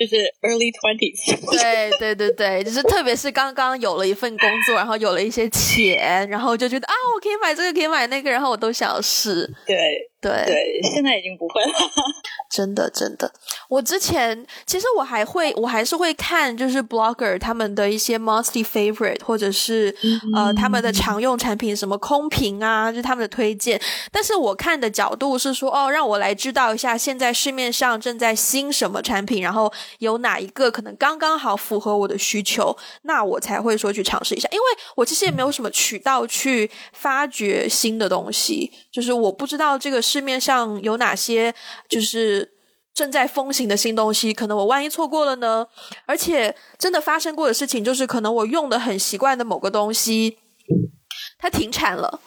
[SPEAKER 1] 就是 early twenties。
[SPEAKER 2] 对对对对，就是特别是刚刚有了一份工作，然后有了一些钱，然后就觉得啊，我可以买这个，可以买那个，然后我都想要试。
[SPEAKER 1] 对
[SPEAKER 2] 对
[SPEAKER 1] 对，现在已经不会了。
[SPEAKER 2] 真的真的，我之前其实我还会，我还是会看，就是 blogger 他们的一些 monthly favorite，或者是呃他们的常用产品，什么空瓶啊，就是他们的推荐。但是我看的角度是说，哦，让我来知道一下现在市面上正在新什么产品，然后有哪一个可能刚刚好符合我的需求，那我才会说去尝试一下。因为我其实也没有什么渠道去发掘新的东西，就是我不知道这个市面上有哪些，就是。正在风行的新东西，可能我万一错过了呢？而且真的发生过的事情，就是可能我用的很习惯的某个东西，它停产了，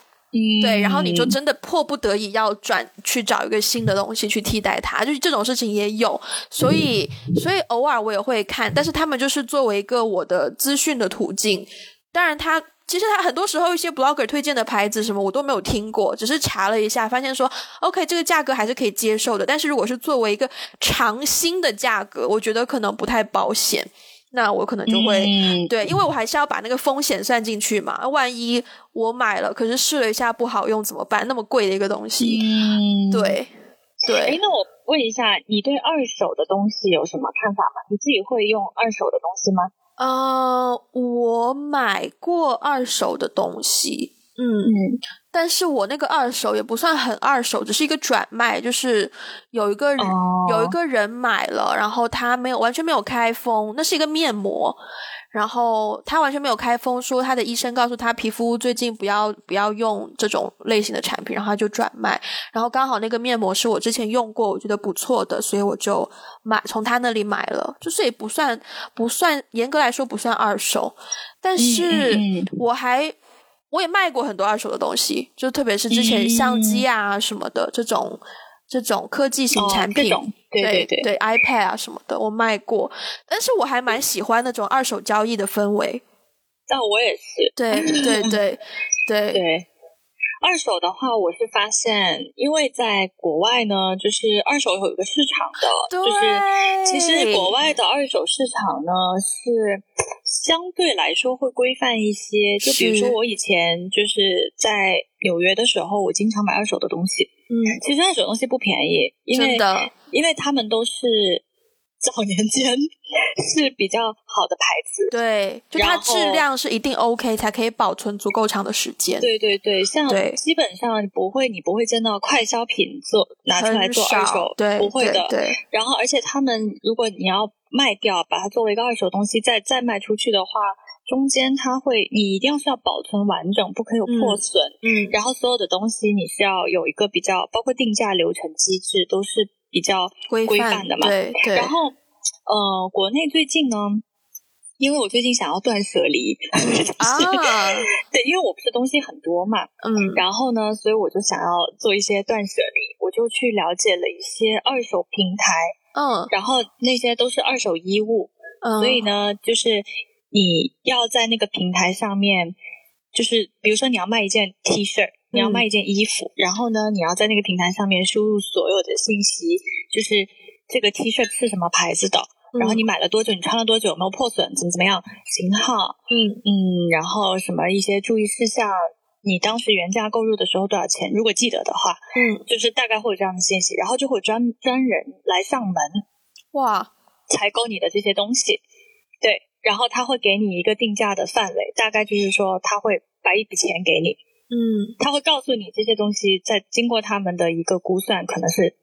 [SPEAKER 2] 对，然后你就真的迫不得已要转去找一个新的东西去替代它，就是这种事情也有，所以所以偶尔我也会看，但是他们就是作为一个我的资讯的途径，当然它。其实他很多时候一些 blogger 推荐的牌子什么我都没有听过，只是查了一下，发现说 OK 这个价格还是可以接受的。但是如果是作为一个长新的价格，我觉得可能不太保险。那我可能就会对，因为我还是要把那个风险算进去嘛。万一我买了，可是试了一下不好用怎么办？那么贵的一个东西，嗯，对对。
[SPEAKER 1] 哎，那我问一下，你对二手的东西有什么看法吗？你自己会用二手的东西吗？
[SPEAKER 2] 呃，我买过二手的东西，嗯，但是我那个二手也不算很二手，只是一个转卖，就是有一个人有一个人买了，然后他没有完全没有开封，那是一个面膜。然后他完全没有开封，说他的医生告诉他皮肤最近不要不要用这种类型的产品，然后他就转卖。然后刚好那个面膜是我之前用过，我觉得不错的，所以我就买从他那里买了。就是也不算不算严格来说不算二手，但是我还我也卖过很多二手的东西，就特别是之前相机啊什么的这种。这种科技型产品，
[SPEAKER 1] 对对对
[SPEAKER 2] 对，iPad 啊什么的，我卖过，但是我还蛮喜欢那种二手交易的氛围。
[SPEAKER 1] 但我也是，
[SPEAKER 2] 对对对 对
[SPEAKER 1] 对。二手的话，我是发现，因为在国外呢，就是二手有一个市场的，就是其实国外的二手市场呢是相对来说会规范一些。就比如说我以前就是在纽约的时候，我经常买二手的东西。嗯，其实二手东西不便宜，因为因为他们都是 早年间是比较好的牌子，
[SPEAKER 2] 对，就它质量是一定 OK 才可以保存足够长的时间。
[SPEAKER 1] 对对对，像基本上不会，你不会见到快消品做拿出来做二手，
[SPEAKER 2] 对，
[SPEAKER 1] 不会的。
[SPEAKER 2] 对，
[SPEAKER 1] 然后而且他们如果你要卖掉，把它作为一个二手东西再再卖出去的话，中间它会你一定要是要保存完整，不可以有破损。
[SPEAKER 2] 嗯，
[SPEAKER 1] 然后所有的东西你是要有一个比较，包括定价流程机制都是。比较规范的嘛，
[SPEAKER 2] 对对。
[SPEAKER 1] 然后，呃，国内最近呢，因为我最近想要断舍离
[SPEAKER 2] 啊，
[SPEAKER 1] 对，因为我不是东西很多嘛，
[SPEAKER 2] 嗯，
[SPEAKER 1] 然后呢，所以我就想要做一些断舍离，我就去了解了一些二手平台，
[SPEAKER 2] 嗯，
[SPEAKER 1] 然后那些都是二手衣物，
[SPEAKER 2] 嗯，
[SPEAKER 1] 所以呢，就是你要在那个平台上面，就是比如说你要卖一件 T 恤。你要卖一件衣服，然后呢，你要在那个平台上面输入所有的信息，就是这个 T 恤是什么牌子的，然后你买了多久，你穿了多久，有没有破损，怎么怎么样，型号，
[SPEAKER 2] 嗯。
[SPEAKER 1] 嗯，然后什么一些注意事项，你当时原价购入的时候多少钱，如果记得的话，
[SPEAKER 2] 嗯，
[SPEAKER 1] 就是大概会有这样的信息，然后就会专专人来上门，
[SPEAKER 2] 哇，
[SPEAKER 1] 采购你的这些东西，对，然后他会给你一个定价的范围，大概就是说他会把一笔钱给你。
[SPEAKER 2] 嗯，
[SPEAKER 1] 他会告诉你这些东西在经过他们的一个估算，可能是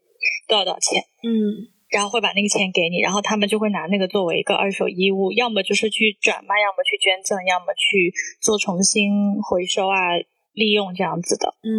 [SPEAKER 1] 多少多少钱。
[SPEAKER 2] 嗯，
[SPEAKER 1] 然后会把那个钱给你，然后他们就会拿那个作为一个二手衣物，要么就是去转卖，要么去捐赠，要么去做重新回收啊、利用这样子的。
[SPEAKER 2] 嗯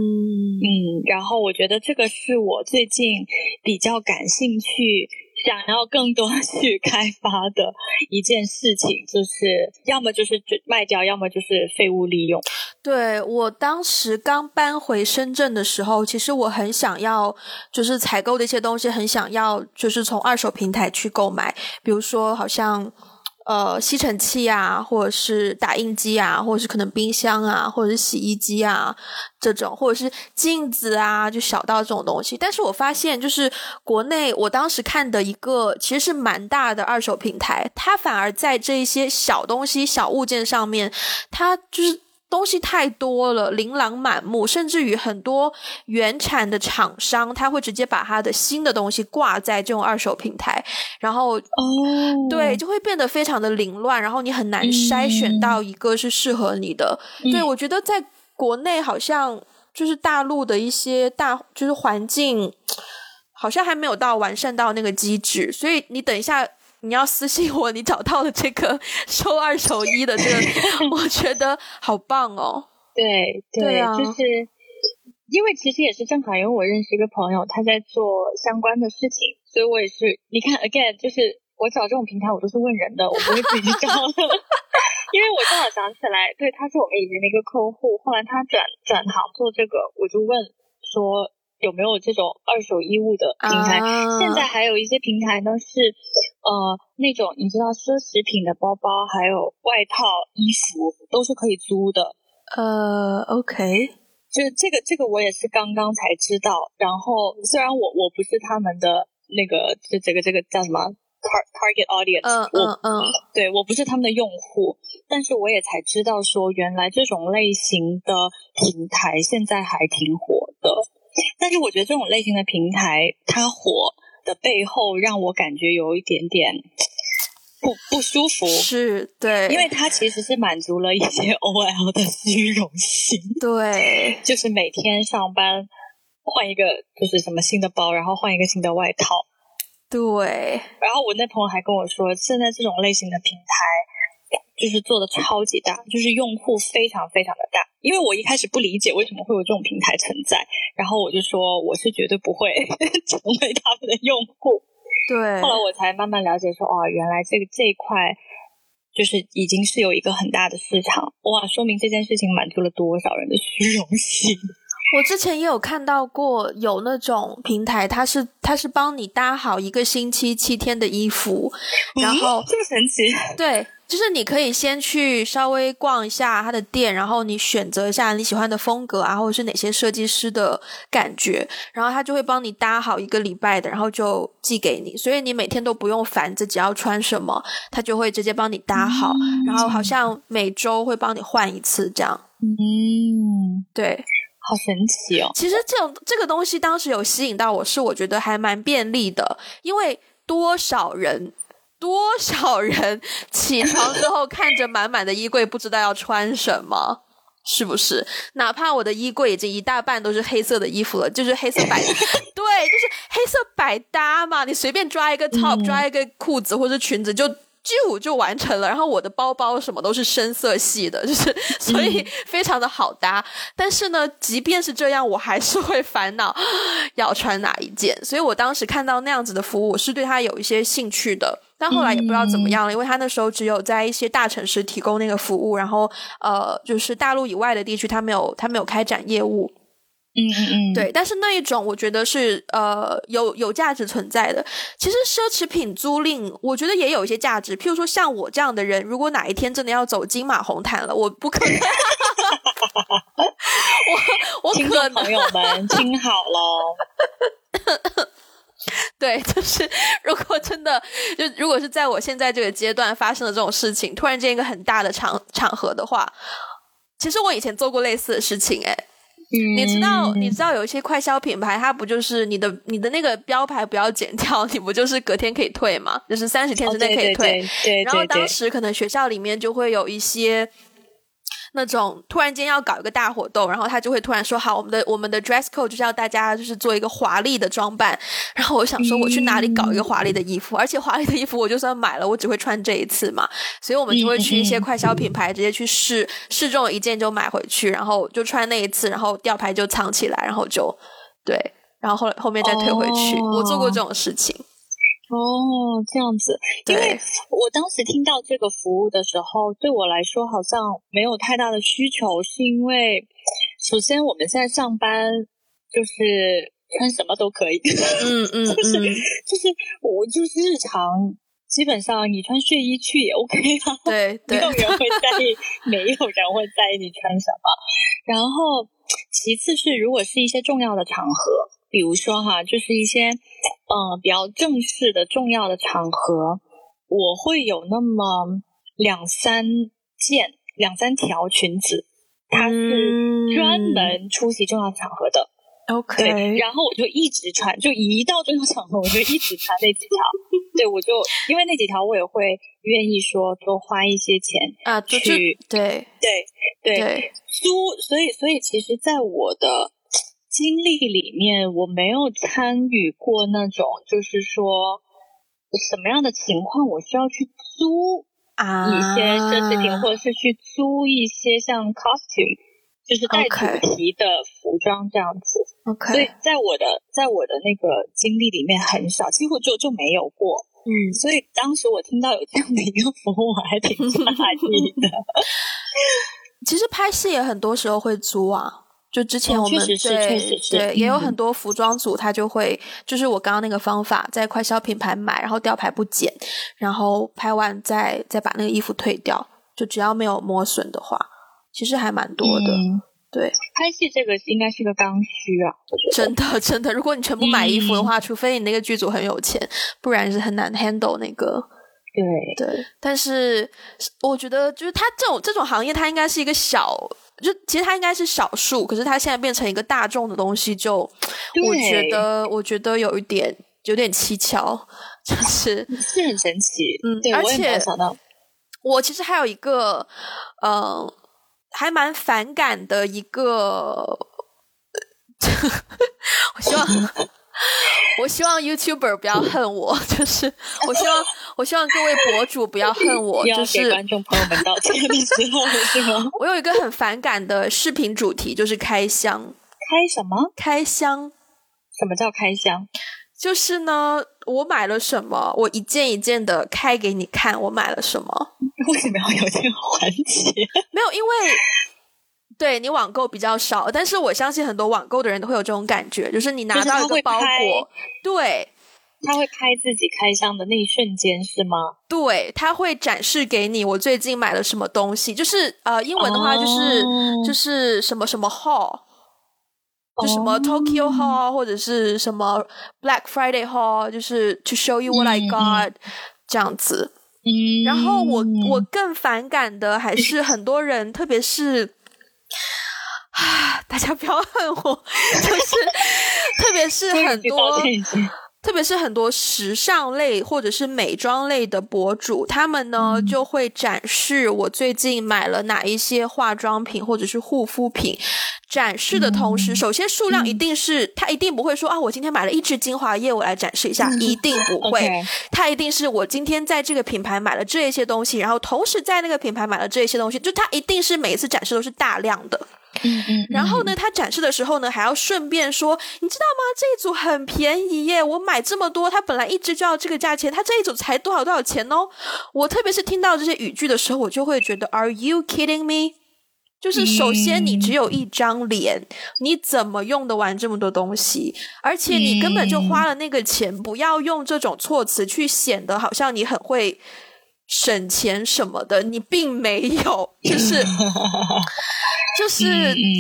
[SPEAKER 1] 嗯，然后我觉得这个是我最近比较感兴趣。想要更多去开发的一件事情，就是要么就是卖掉，要么就是废物利用。
[SPEAKER 2] 对我当时刚搬回深圳的时候，其实我很想要，就是采购的一些东西，很想要就是从二手平台去购买，比如说好像。呃，吸尘器啊，或者是打印机啊，或者是可能冰箱啊，或者是洗衣机啊，这种，或者是镜子啊，就小到这种东西。但是我发现，就是国内我当时看的一个其实是蛮大的二手平台，它反而在这一些小东西、小物件上面，它就是。东西太多了，琳琅满目，甚至于很多原产的厂商，他会直接把他的新的东西挂在这种二手平台，然后
[SPEAKER 1] 哦，
[SPEAKER 2] 对，就会变得非常的凌乱，然后你很难筛选到一个是适合你的。对我觉得在国内好像就是大陆的一些大就是环境，好像还没有到完善到那个机制，所以你等一下。你要私信我，你找到了这个收二手衣的这个，我觉得好棒哦。
[SPEAKER 1] 对
[SPEAKER 2] 对啊，
[SPEAKER 1] 就是因为其实也是正好，因为我认识一个朋友，他在做相关的事情，所以我也是。你看，again，就是我找这种平台，我都是问人的，我不会自己找的。因为我正好想起来，对，他是我们以前的一个客户，后来他转转行做这个，我就问说。有没有这种二手衣物的平台？现在还有一些平台呢，是呃那种你知道奢侈品的包包，还有外套、衣服都是可以租的。
[SPEAKER 2] 呃，OK，
[SPEAKER 1] 就是这个这个我也是刚刚才知道。然后虽然我我不是他们的那个，这这个这个叫什么 target audience，
[SPEAKER 2] 嗯嗯嗯，
[SPEAKER 1] 对我不是他们的用户，但是我也才知道说原来这种类型的平台现在还挺火的。但是我觉得这种类型的平台，它火的背后让我感觉有一点点不不舒服。
[SPEAKER 2] 是对，
[SPEAKER 1] 因为它其实是满足了一些 OL 的虚荣心。
[SPEAKER 2] 对，
[SPEAKER 1] 就是每天上班换一个，就是什么新的包，然后换一个新的外套。
[SPEAKER 2] 对。
[SPEAKER 1] 然后我那朋友还跟我说，现在这种类型的平台。就是做的超级大，就是用户非常非常的大。因为我一开始不理解为什么会有这种平台存在，然后我就说我是绝对不会 成为他们的用户。
[SPEAKER 2] 对，
[SPEAKER 1] 后来我才慢慢了解说，哦，原来这个这一块就是已经是有一个很大的市场，哇，说明这件事情满足了多少人的虚荣心。
[SPEAKER 2] 我之前也有看到过有那种平台，它是它是帮你搭好一个星期七天的衣服，然后
[SPEAKER 1] 这么神奇，
[SPEAKER 2] 对。就是你可以先去稍微逛一下他的店，然后你选择一下你喜欢的风格啊，或者是哪些设计师的感觉，然后他就会帮你搭好一个礼拜的，然后就寄给你，所以你每天都不用烦自己要穿什么，他就会直接帮你搭好，然后好像每周会帮你换一次这样。
[SPEAKER 1] 嗯，
[SPEAKER 2] 对，
[SPEAKER 1] 好神奇哦。
[SPEAKER 2] 其实这种这个东西当时有吸引到我，是我觉得还蛮便利的，因为。多少人，多少人起床之后看着满满的衣柜，不知道要穿什么。是不是？哪怕我的衣柜已经一大半都是黑色的衣服了，就是黑色百，对，就是黑色百搭嘛。你随便抓一个 top，抓一个裤子或者裙子，就就就完成了。然后我的包包什么都是深色系的，就是所以非常的好搭。但是呢，即便是这样，我还是会烦恼 要穿哪一件。所以我当时看到那样子的服务，我是对它有一些兴趣的。但后来也不知道怎么样了，因为他那时候只有在一些大城市提供那个服务，然后呃，就是大陆以外的地区他没有他没有开展业务。
[SPEAKER 1] 嗯嗯嗯，
[SPEAKER 2] 对。但是那一种我觉得是呃有有价值存在的。其实奢侈品租赁我觉得也有一些价值，譬如说像我这样的人，如果哪一天真的要走金马红毯了，我不可能。我我可
[SPEAKER 1] 能朋友们听好了。
[SPEAKER 2] 对，就是如果真的就如果是在我现在这个阶段发生的这种事情，突然间一个很大的场场合的话，其实我以前做过类似的事情，哎，你知道你知道有一些快消品牌，它不就是你的你的那个标牌不要剪掉，你不就是隔天可以退吗？就是三十天之内可以退。
[SPEAKER 1] 对，
[SPEAKER 2] 然后当时可能学校里面就会有一些。那种突然间要搞一个大活动，然后他就会突然说：“好，我们的我们的 dress code 就是要大家就是做一个华丽的装扮。”然后我想说，我去哪里搞一个华丽的衣服？而且华丽的衣服我就算买了，我只会穿这一次嘛。所以我们就会去一些快消品牌，直接去试试中一件就买回去，然后就穿那一次，然后吊牌就藏起来，然后就对，然后后来后面再退回去。我做过这种事情。
[SPEAKER 1] 哦，这样子，因为我当时听到这个服务的时候，对我来说好像没有太大的需求，是因为首先我们现在上班就是穿什么都可以，
[SPEAKER 2] 嗯嗯，
[SPEAKER 1] 就是就是我就是日常基本上你穿睡衣去也 OK 啊，
[SPEAKER 2] 对，
[SPEAKER 1] 没有人会在意，没有人会在意你穿什么。然后其次是如果是一些重要的场合。比如说哈，就是一些嗯比较正式的重要的场合，我会有那么两三件、两三条裙子，它是专门出席重要场合的。
[SPEAKER 2] OK，
[SPEAKER 1] 对，然后我就一直穿，就一到重要场合，我就一直穿那几条。对，我就因为那几条，我也会愿意说多花一些钱
[SPEAKER 2] 啊，
[SPEAKER 1] 去
[SPEAKER 2] 对
[SPEAKER 1] 对对租，所以所以其实，在我的。经历里面，我没有参与过那种，就是说什么样的情况，我需要去租
[SPEAKER 2] 啊
[SPEAKER 1] 一些奢侈品，或者是去租一些像 costume，就是带主题的服装这样子。
[SPEAKER 2] OK，
[SPEAKER 1] 所以在我的在我的那个经历里面很少，几乎就就没有过。
[SPEAKER 2] 嗯，
[SPEAKER 1] 所以当时我听到有这样的一个服务，我还挺诧异的。
[SPEAKER 2] 其实拍戏也很多时候会租啊。就之前我们对对也有很多服装组，他就会就是我刚刚那个方法，在快消品牌买，然后吊牌不剪，然后拍完再再把那个衣服退掉，就只要没有磨损的话，其实还蛮多的。对，
[SPEAKER 1] 拍戏这个应该是个刚需啊，
[SPEAKER 2] 真的 真的，如果你全部买衣服的话，除非你那个剧组很有钱，不然是很难 handle 那个。
[SPEAKER 1] 对
[SPEAKER 2] 对，但是我觉得就是他这种这种行业，它应该是一个小。就其实它应该是少数，可是它现在变成一个大众的东西，就我觉得我觉得有一点有点蹊跷，就是
[SPEAKER 1] 是很神奇，
[SPEAKER 2] 嗯，
[SPEAKER 1] 对，
[SPEAKER 2] 而且
[SPEAKER 1] 想到
[SPEAKER 2] 我其实还有一个嗯，还蛮反感的一个，我希望。我希望 YouTuber 不要恨我，就是我希望我希望各位博主不要恨我，就是
[SPEAKER 1] 观众朋友们道歉的时候是吗？
[SPEAKER 2] 我有一个很反感的视频主题，就是开箱。
[SPEAKER 1] 开什么？
[SPEAKER 2] 开箱？
[SPEAKER 1] 什么叫开箱？
[SPEAKER 2] 就是呢，我买了什么，我一件一件的开给你看，我买了什么。
[SPEAKER 1] 为什么要有这个环节？
[SPEAKER 2] 没有，因为。对你网购比较少，但是我相信很多网购的人都会有这种感觉，就是你拿到一个包裹，对，
[SPEAKER 1] 他会开自己开箱的那一瞬间是吗？
[SPEAKER 2] 对，他会展示给你我最近买了什么东西，就是呃，英文的话就是就是什么什么 haul，就什么 Tokyo haul 或者是什么 Black Friday haul，就是 to show you what I got 这样子。
[SPEAKER 1] 嗯，
[SPEAKER 2] 然后我我更反感的还是很多人，特别是。啊！大家不要恨我，就是 特别是 很多特别是很多时尚类或者是美妆类的博主，他们呢就会展示我最近买了哪一些化妆品或者是护肤品。展示的同时，首先数量一定是他一定不会说啊，我今天买了一支精华液，我来展示一下，一定不会。他一定是我今天在这个品牌买了这一些东西，然后同时在那个品牌买了这一些东西，就他一定是每一次展示都是大量的。
[SPEAKER 1] 嗯嗯，
[SPEAKER 2] 然后呢，他展示的时候呢，还要顺便说，你知道吗？这一组很便宜耶，我买这么多，它本来一支就要这个价钱，它这一组才多少多少钱哦。我特别是听到这些语句的时候，我就会觉得，Are you kidding me？就是首先你只有一张脸，你怎么用得完这么多东西？而且你根本就花了那个钱，不要用这种措辞去显得好像你很会省钱什么的，你并没有，就是。就是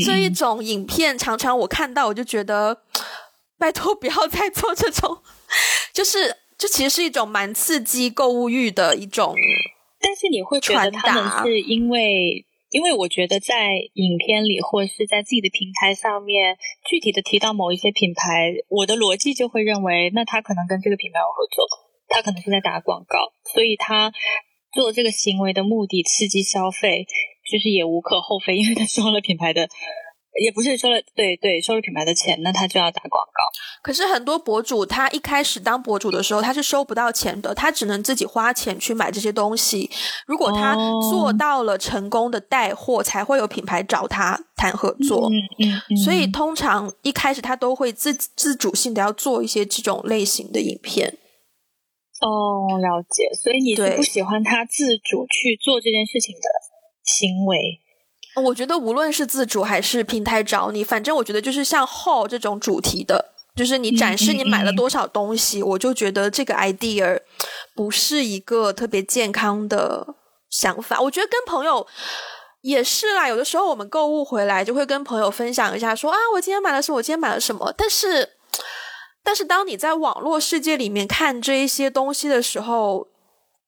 [SPEAKER 2] 这一种影片，常常我看到我就觉得，拜托不要再做这种，就是这其实是一种蛮刺激购物欲的一种。
[SPEAKER 1] 但是你会觉得他们是因为，因为我觉得在影片里或是在自己的平台上面具体的提到某一些品牌，我的逻辑就会认为，那他可能跟这个品牌有合作，他可能是在打广告，所以他做这个行为的目的刺激消费。就是也无可厚非，因为他收了品牌的，也不是收了，对对，收了品牌的钱，那他就要打广告。
[SPEAKER 2] 可是很多博主，他一开始当博主的时候，他是收不到钱的，他只能自己花钱去买这些东西。如果他做到了成功的带货，才会有品牌找他谈合作。
[SPEAKER 1] 嗯嗯。
[SPEAKER 2] 所以通常一开始他都会自自主性的要做一些这种类型的影片。
[SPEAKER 1] 哦，了解。所以你是不喜欢他自主去做这件事情的？行为，
[SPEAKER 2] 我觉得无论是自主还是平台找你，反正我觉得就是像 haul 这种主题的，就是你展示你买了多少东西，我就觉得这个 idea 不是一个特别健康的想法。我觉得跟朋友也是啦，有的时候我们购物回来就会跟朋友分享一下，说啊，我今天买了什么，我今天买了什么。但是，但是当你在网络世界里面看这一些东西的时候。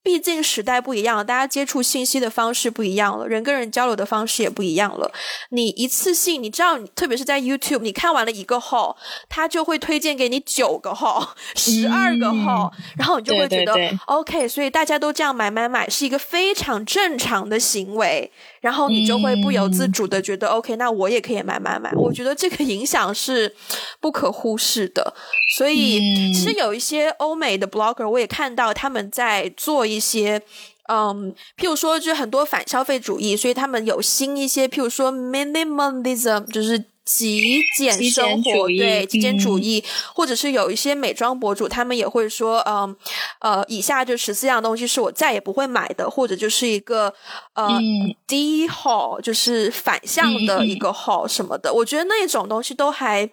[SPEAKER 2] 毕竟时代不一样了，大家接触信息的方式不一样了，人跟人交流的方式也不一样了。你一次性，你知道，特别是在 YouTube，你看完了一个号，他就会推荐给你九个号、十二个号，然后你就会觉得 OK。所以大家都这样买买买是一个非常正常的行为，然后你就会不由自主的觉得 OK，那我也可以买买买。我觉得这个影响是不可忽视的。所以其实有一些欧美的 Blogger，我也看到他们在做一。一些，嗯，譬如说，就是很多反消费主义，所以他们有新一些，譬如说 minimalism，就是。极简生活，对极简主义，或者是有一些美妆博主，他们也会说，嗯，呃，以下这十四样东西是我再也不会买的，或者就是一个呃低 haul，就是反向的一个 haul 什么的。我觉得那种东西都还，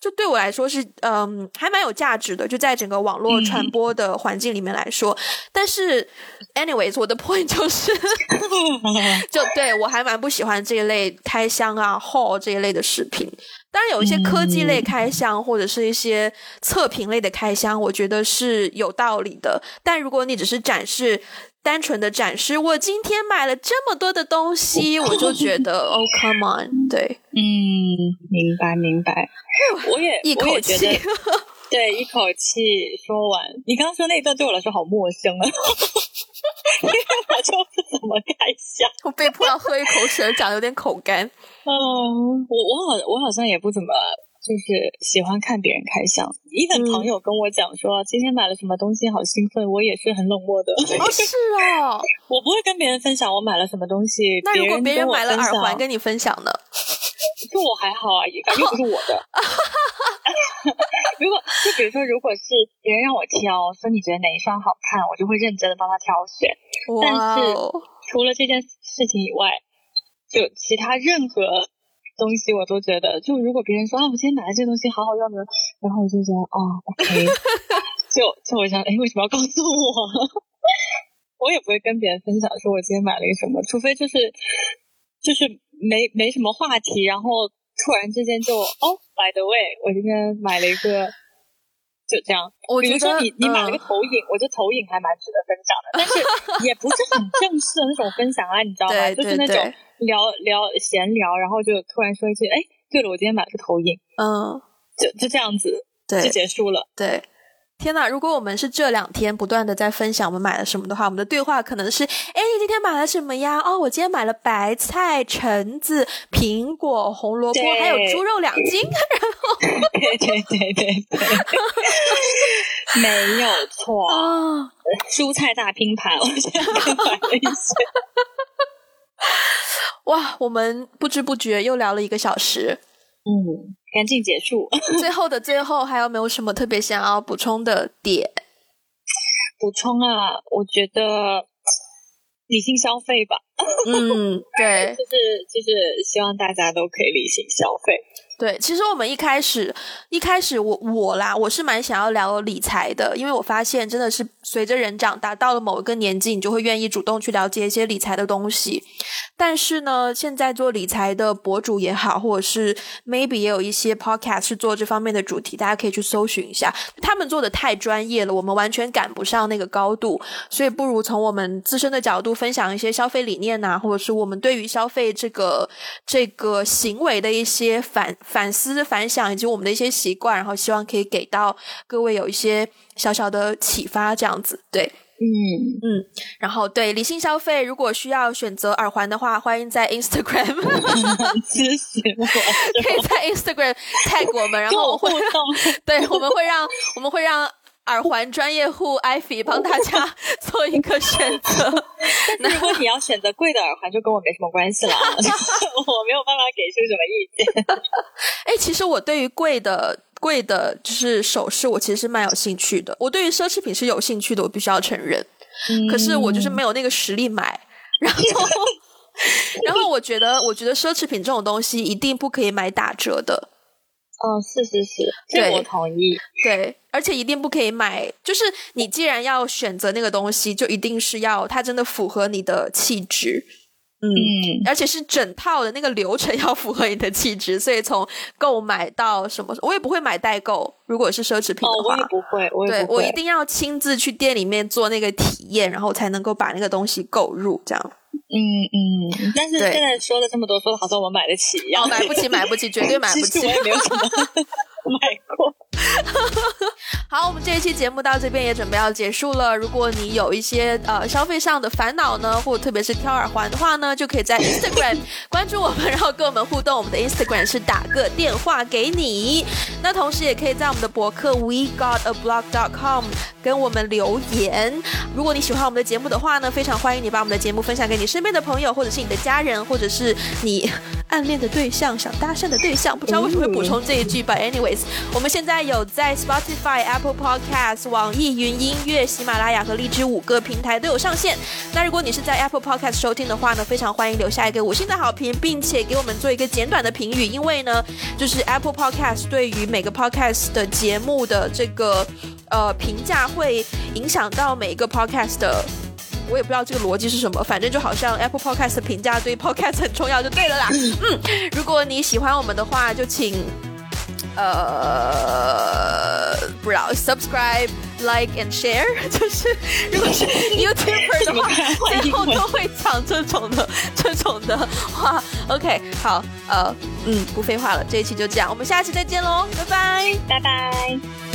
[SPEAKER 2] 就对我来说是，嗯，还蛮有价值的，就在整个网络传播的环境里面来说。但是，anyways，我的 point 就是，就对我还蛮不喜欢这一类开箱啊 haul 这一类的视频。品，当然有一些科技类开箱或者是一些测评类的开箱，我觉得是有道理的。但如果你只是展示，单纯的展示，我今天买了这么多的东西，我就觉得，Oh come on，对，
[SPEAKER 1] 嗯，明白明白，我也
[SPEAKER 2] 一口气，
[SPEAKER 1] 对，一口气说完。你刚刚说那段对我来说好陌生啊。因为我就不怎么开箱，
[SPEAKER 2] 我被迫要喝一口水，讲的有点口干。
[SPEAKER 1] 嗯，我我好我好像也不怎么就是喜欢看别人开箱。一个朋友跟我讲说今天买了什么东西，好兴奋，我也是很冷漠的。
[SPEAKER 2] 哦，是哦，
[SPEAKER 1] 我不会跟别人分享我买了什么东西。
[SPEAKER 2] 那如果别
[SPEAKER 1] 人
[SPEAKER 2] 买了耳环跟你分享呢？
[SPEAKER 1] 就我还好啊，也反正不是我的。如果就比如说，如果是别人让我挑，说你觉得哪一双好看，我就会认真的帮他挑选。但是除了这件事情以外，就其他任何东西我都觉得，就如果别人说啊，我今天买了这个东西好好用的，然后我就觉得啊，OK，就就我想，哎，为什么要告诉我？我也不会跟别人分享说我今天买了一个什么，除非就是就是没没什么话题，然后。突然之间就哦，by the way，我今天买了一个，就这样。比如说你你买了个投影，我觉得投影还蛮值得分享的，但是也不是很正式的那种分享啊，你知道吗？就是那种聊聊闲聊，然后就突然说一句，哎，对了，我今天买了个投影，
[SPEAKER 2] 嗯，
[SPEAKER 1] 就就这样子，就结束了。
[SPEAKER 2] 对，天哪！如果我们是这两天不断的在分享我们买了什么的话，我们的对话可能是：哎，你今天买了什么呀？哦，我今天买了白菜、橙子、苹果、红萝卜，还有猪肉两斤。然后，
[SPEAKER 1] 对对对对对，没有错啊！蔬菜大拼盘，我现在 买了一些。
[SPEAKER 2] 哇，我们不知不觉又聊了一个小时。
[SPEAKER 1] 嗯，赶紧结束。
[SPEAKER 2] 最后的最后，还有没有什么特别想要补充的点？
[SPEAKER 1] 补充啊，我觉得理性消费吧。
[SPEAKER 2] 嗯，对，
[SPEAKER 1] 就是就是希望大家都可以理性消费。
[SPEAKER 2] 对，其实我们一开始一开始我我啦，我是蛮想要聊理财的，因为我发现真的是随着人长大，到了某一个年纪，你就会愿意主动去了解一些理财的东西。但是呢，现在做理财的博主也好，或者是 maybe 也有一些 podcast 是做这方面的主题，大家可以去搜寻一下。他们做的太专业了，我们完全赶不上那个高度，所以不如从我们自身的角度分享一些消费理念呐，或者是我们对于消费这个这个行为的一些反。反思、反响以及我们的一些习惯，然后希望可以给到各位有一些小小的启发，这样子对，
[SPEAKER 1] 嗯
[SPEAKER 2] 嗯，然后对理性消费，如果需要选择耳环的话，欢迎在 Instagram
[SPEAKER 1] 支持 我，
[SPEAKER 2] 可以在 Instagram tag 我们，然后我会 对，我们会让我们会让。耳环专业户 Ivy 帮大家做一个选择。
[SPEAKER 1] 那如果你要选择贵的耳环，就跟我没什么关系了，我没有办法给出什么意见。
[SPEAKER 2] 哎，其实我对于贵的贵的就是首饰，我其实是蛮有兴趣的。我对于奢侈品是有兴趣的，我必须要承认。可是我就是没有那个实力买。然后，然后我觉得，我觉得奢侈品这种东西一定不可以买打折的。
[SPEAKER 1] 哦，是是是，这我同意。
[SPEAKER 2] 对，而且一定不可以买，就是你既然要选择那个东西，就一定是要它真的符合你的气质。嗯，而且是整套的那个流程要符合你的气质，所以从购买到什么，我也不会买代购。如果是奢侈品的
[SPEAKER 1] 话，我也不会，我
[SPEAKER 2] 对我一定要亲自去店里面做那个体验，然后才能够把那个东西购入，这样。
[SPEAKER 1] 嗯嗯，但是现在说了这么多，说的好像我买得起一样，
[SPEAKER 2] 买不起，买不起，绝对买不起。
[SPEAKER 1] 我也没有什么买过。
[SPEAKER 2] 好，我们这一期节目到这边也准备要结束了。如果你有一些呃消费上的烦恼呢，或者特别是挑耳环的话呢，就可以在 Instagram 关注我们，然后跟我们互动。我们的 Instagram 是打个电话给你。那同时也可以在我们的博客 We Got a Blog dot com 跟我们留言。如果你喜欢我们的节目的话呢，非常欢迎你把我们的节目分享给你身边的朋友，或者是你的家人，或者是你暗恋的对象、想搭讪的对象。不知道为什么会补充这一句，But 我们现在有在 Spotify、Apple Podcast、网易云音乐、喜马拉雅和荔枝五个平台都有上线。那如果你是在 Apple Podcast 收听的话呢，非常欢迎留下一个五星的好评，并且给我们做一个简短的评语，因为呢，就是 Apple Podcast 对于每个 Podcast 的节目的这个呃评价会影响到每一个 Podcast 的。我也不知道这个逻辑是什么，反正就好像 Apple Podcast 的评价对 Podcast 很重要，就对了啦。嗯，如果你喜欢我们的话，就请。呃，不知道，subscribe, like and share，就是如果是 YouTuber 的话，最后都会讲这种的这种的话。OK，好，呃，嗯，不废话了，这一期就这样，我们下期再见喽，拜拜，
[SPEAKER 1] 拜拜。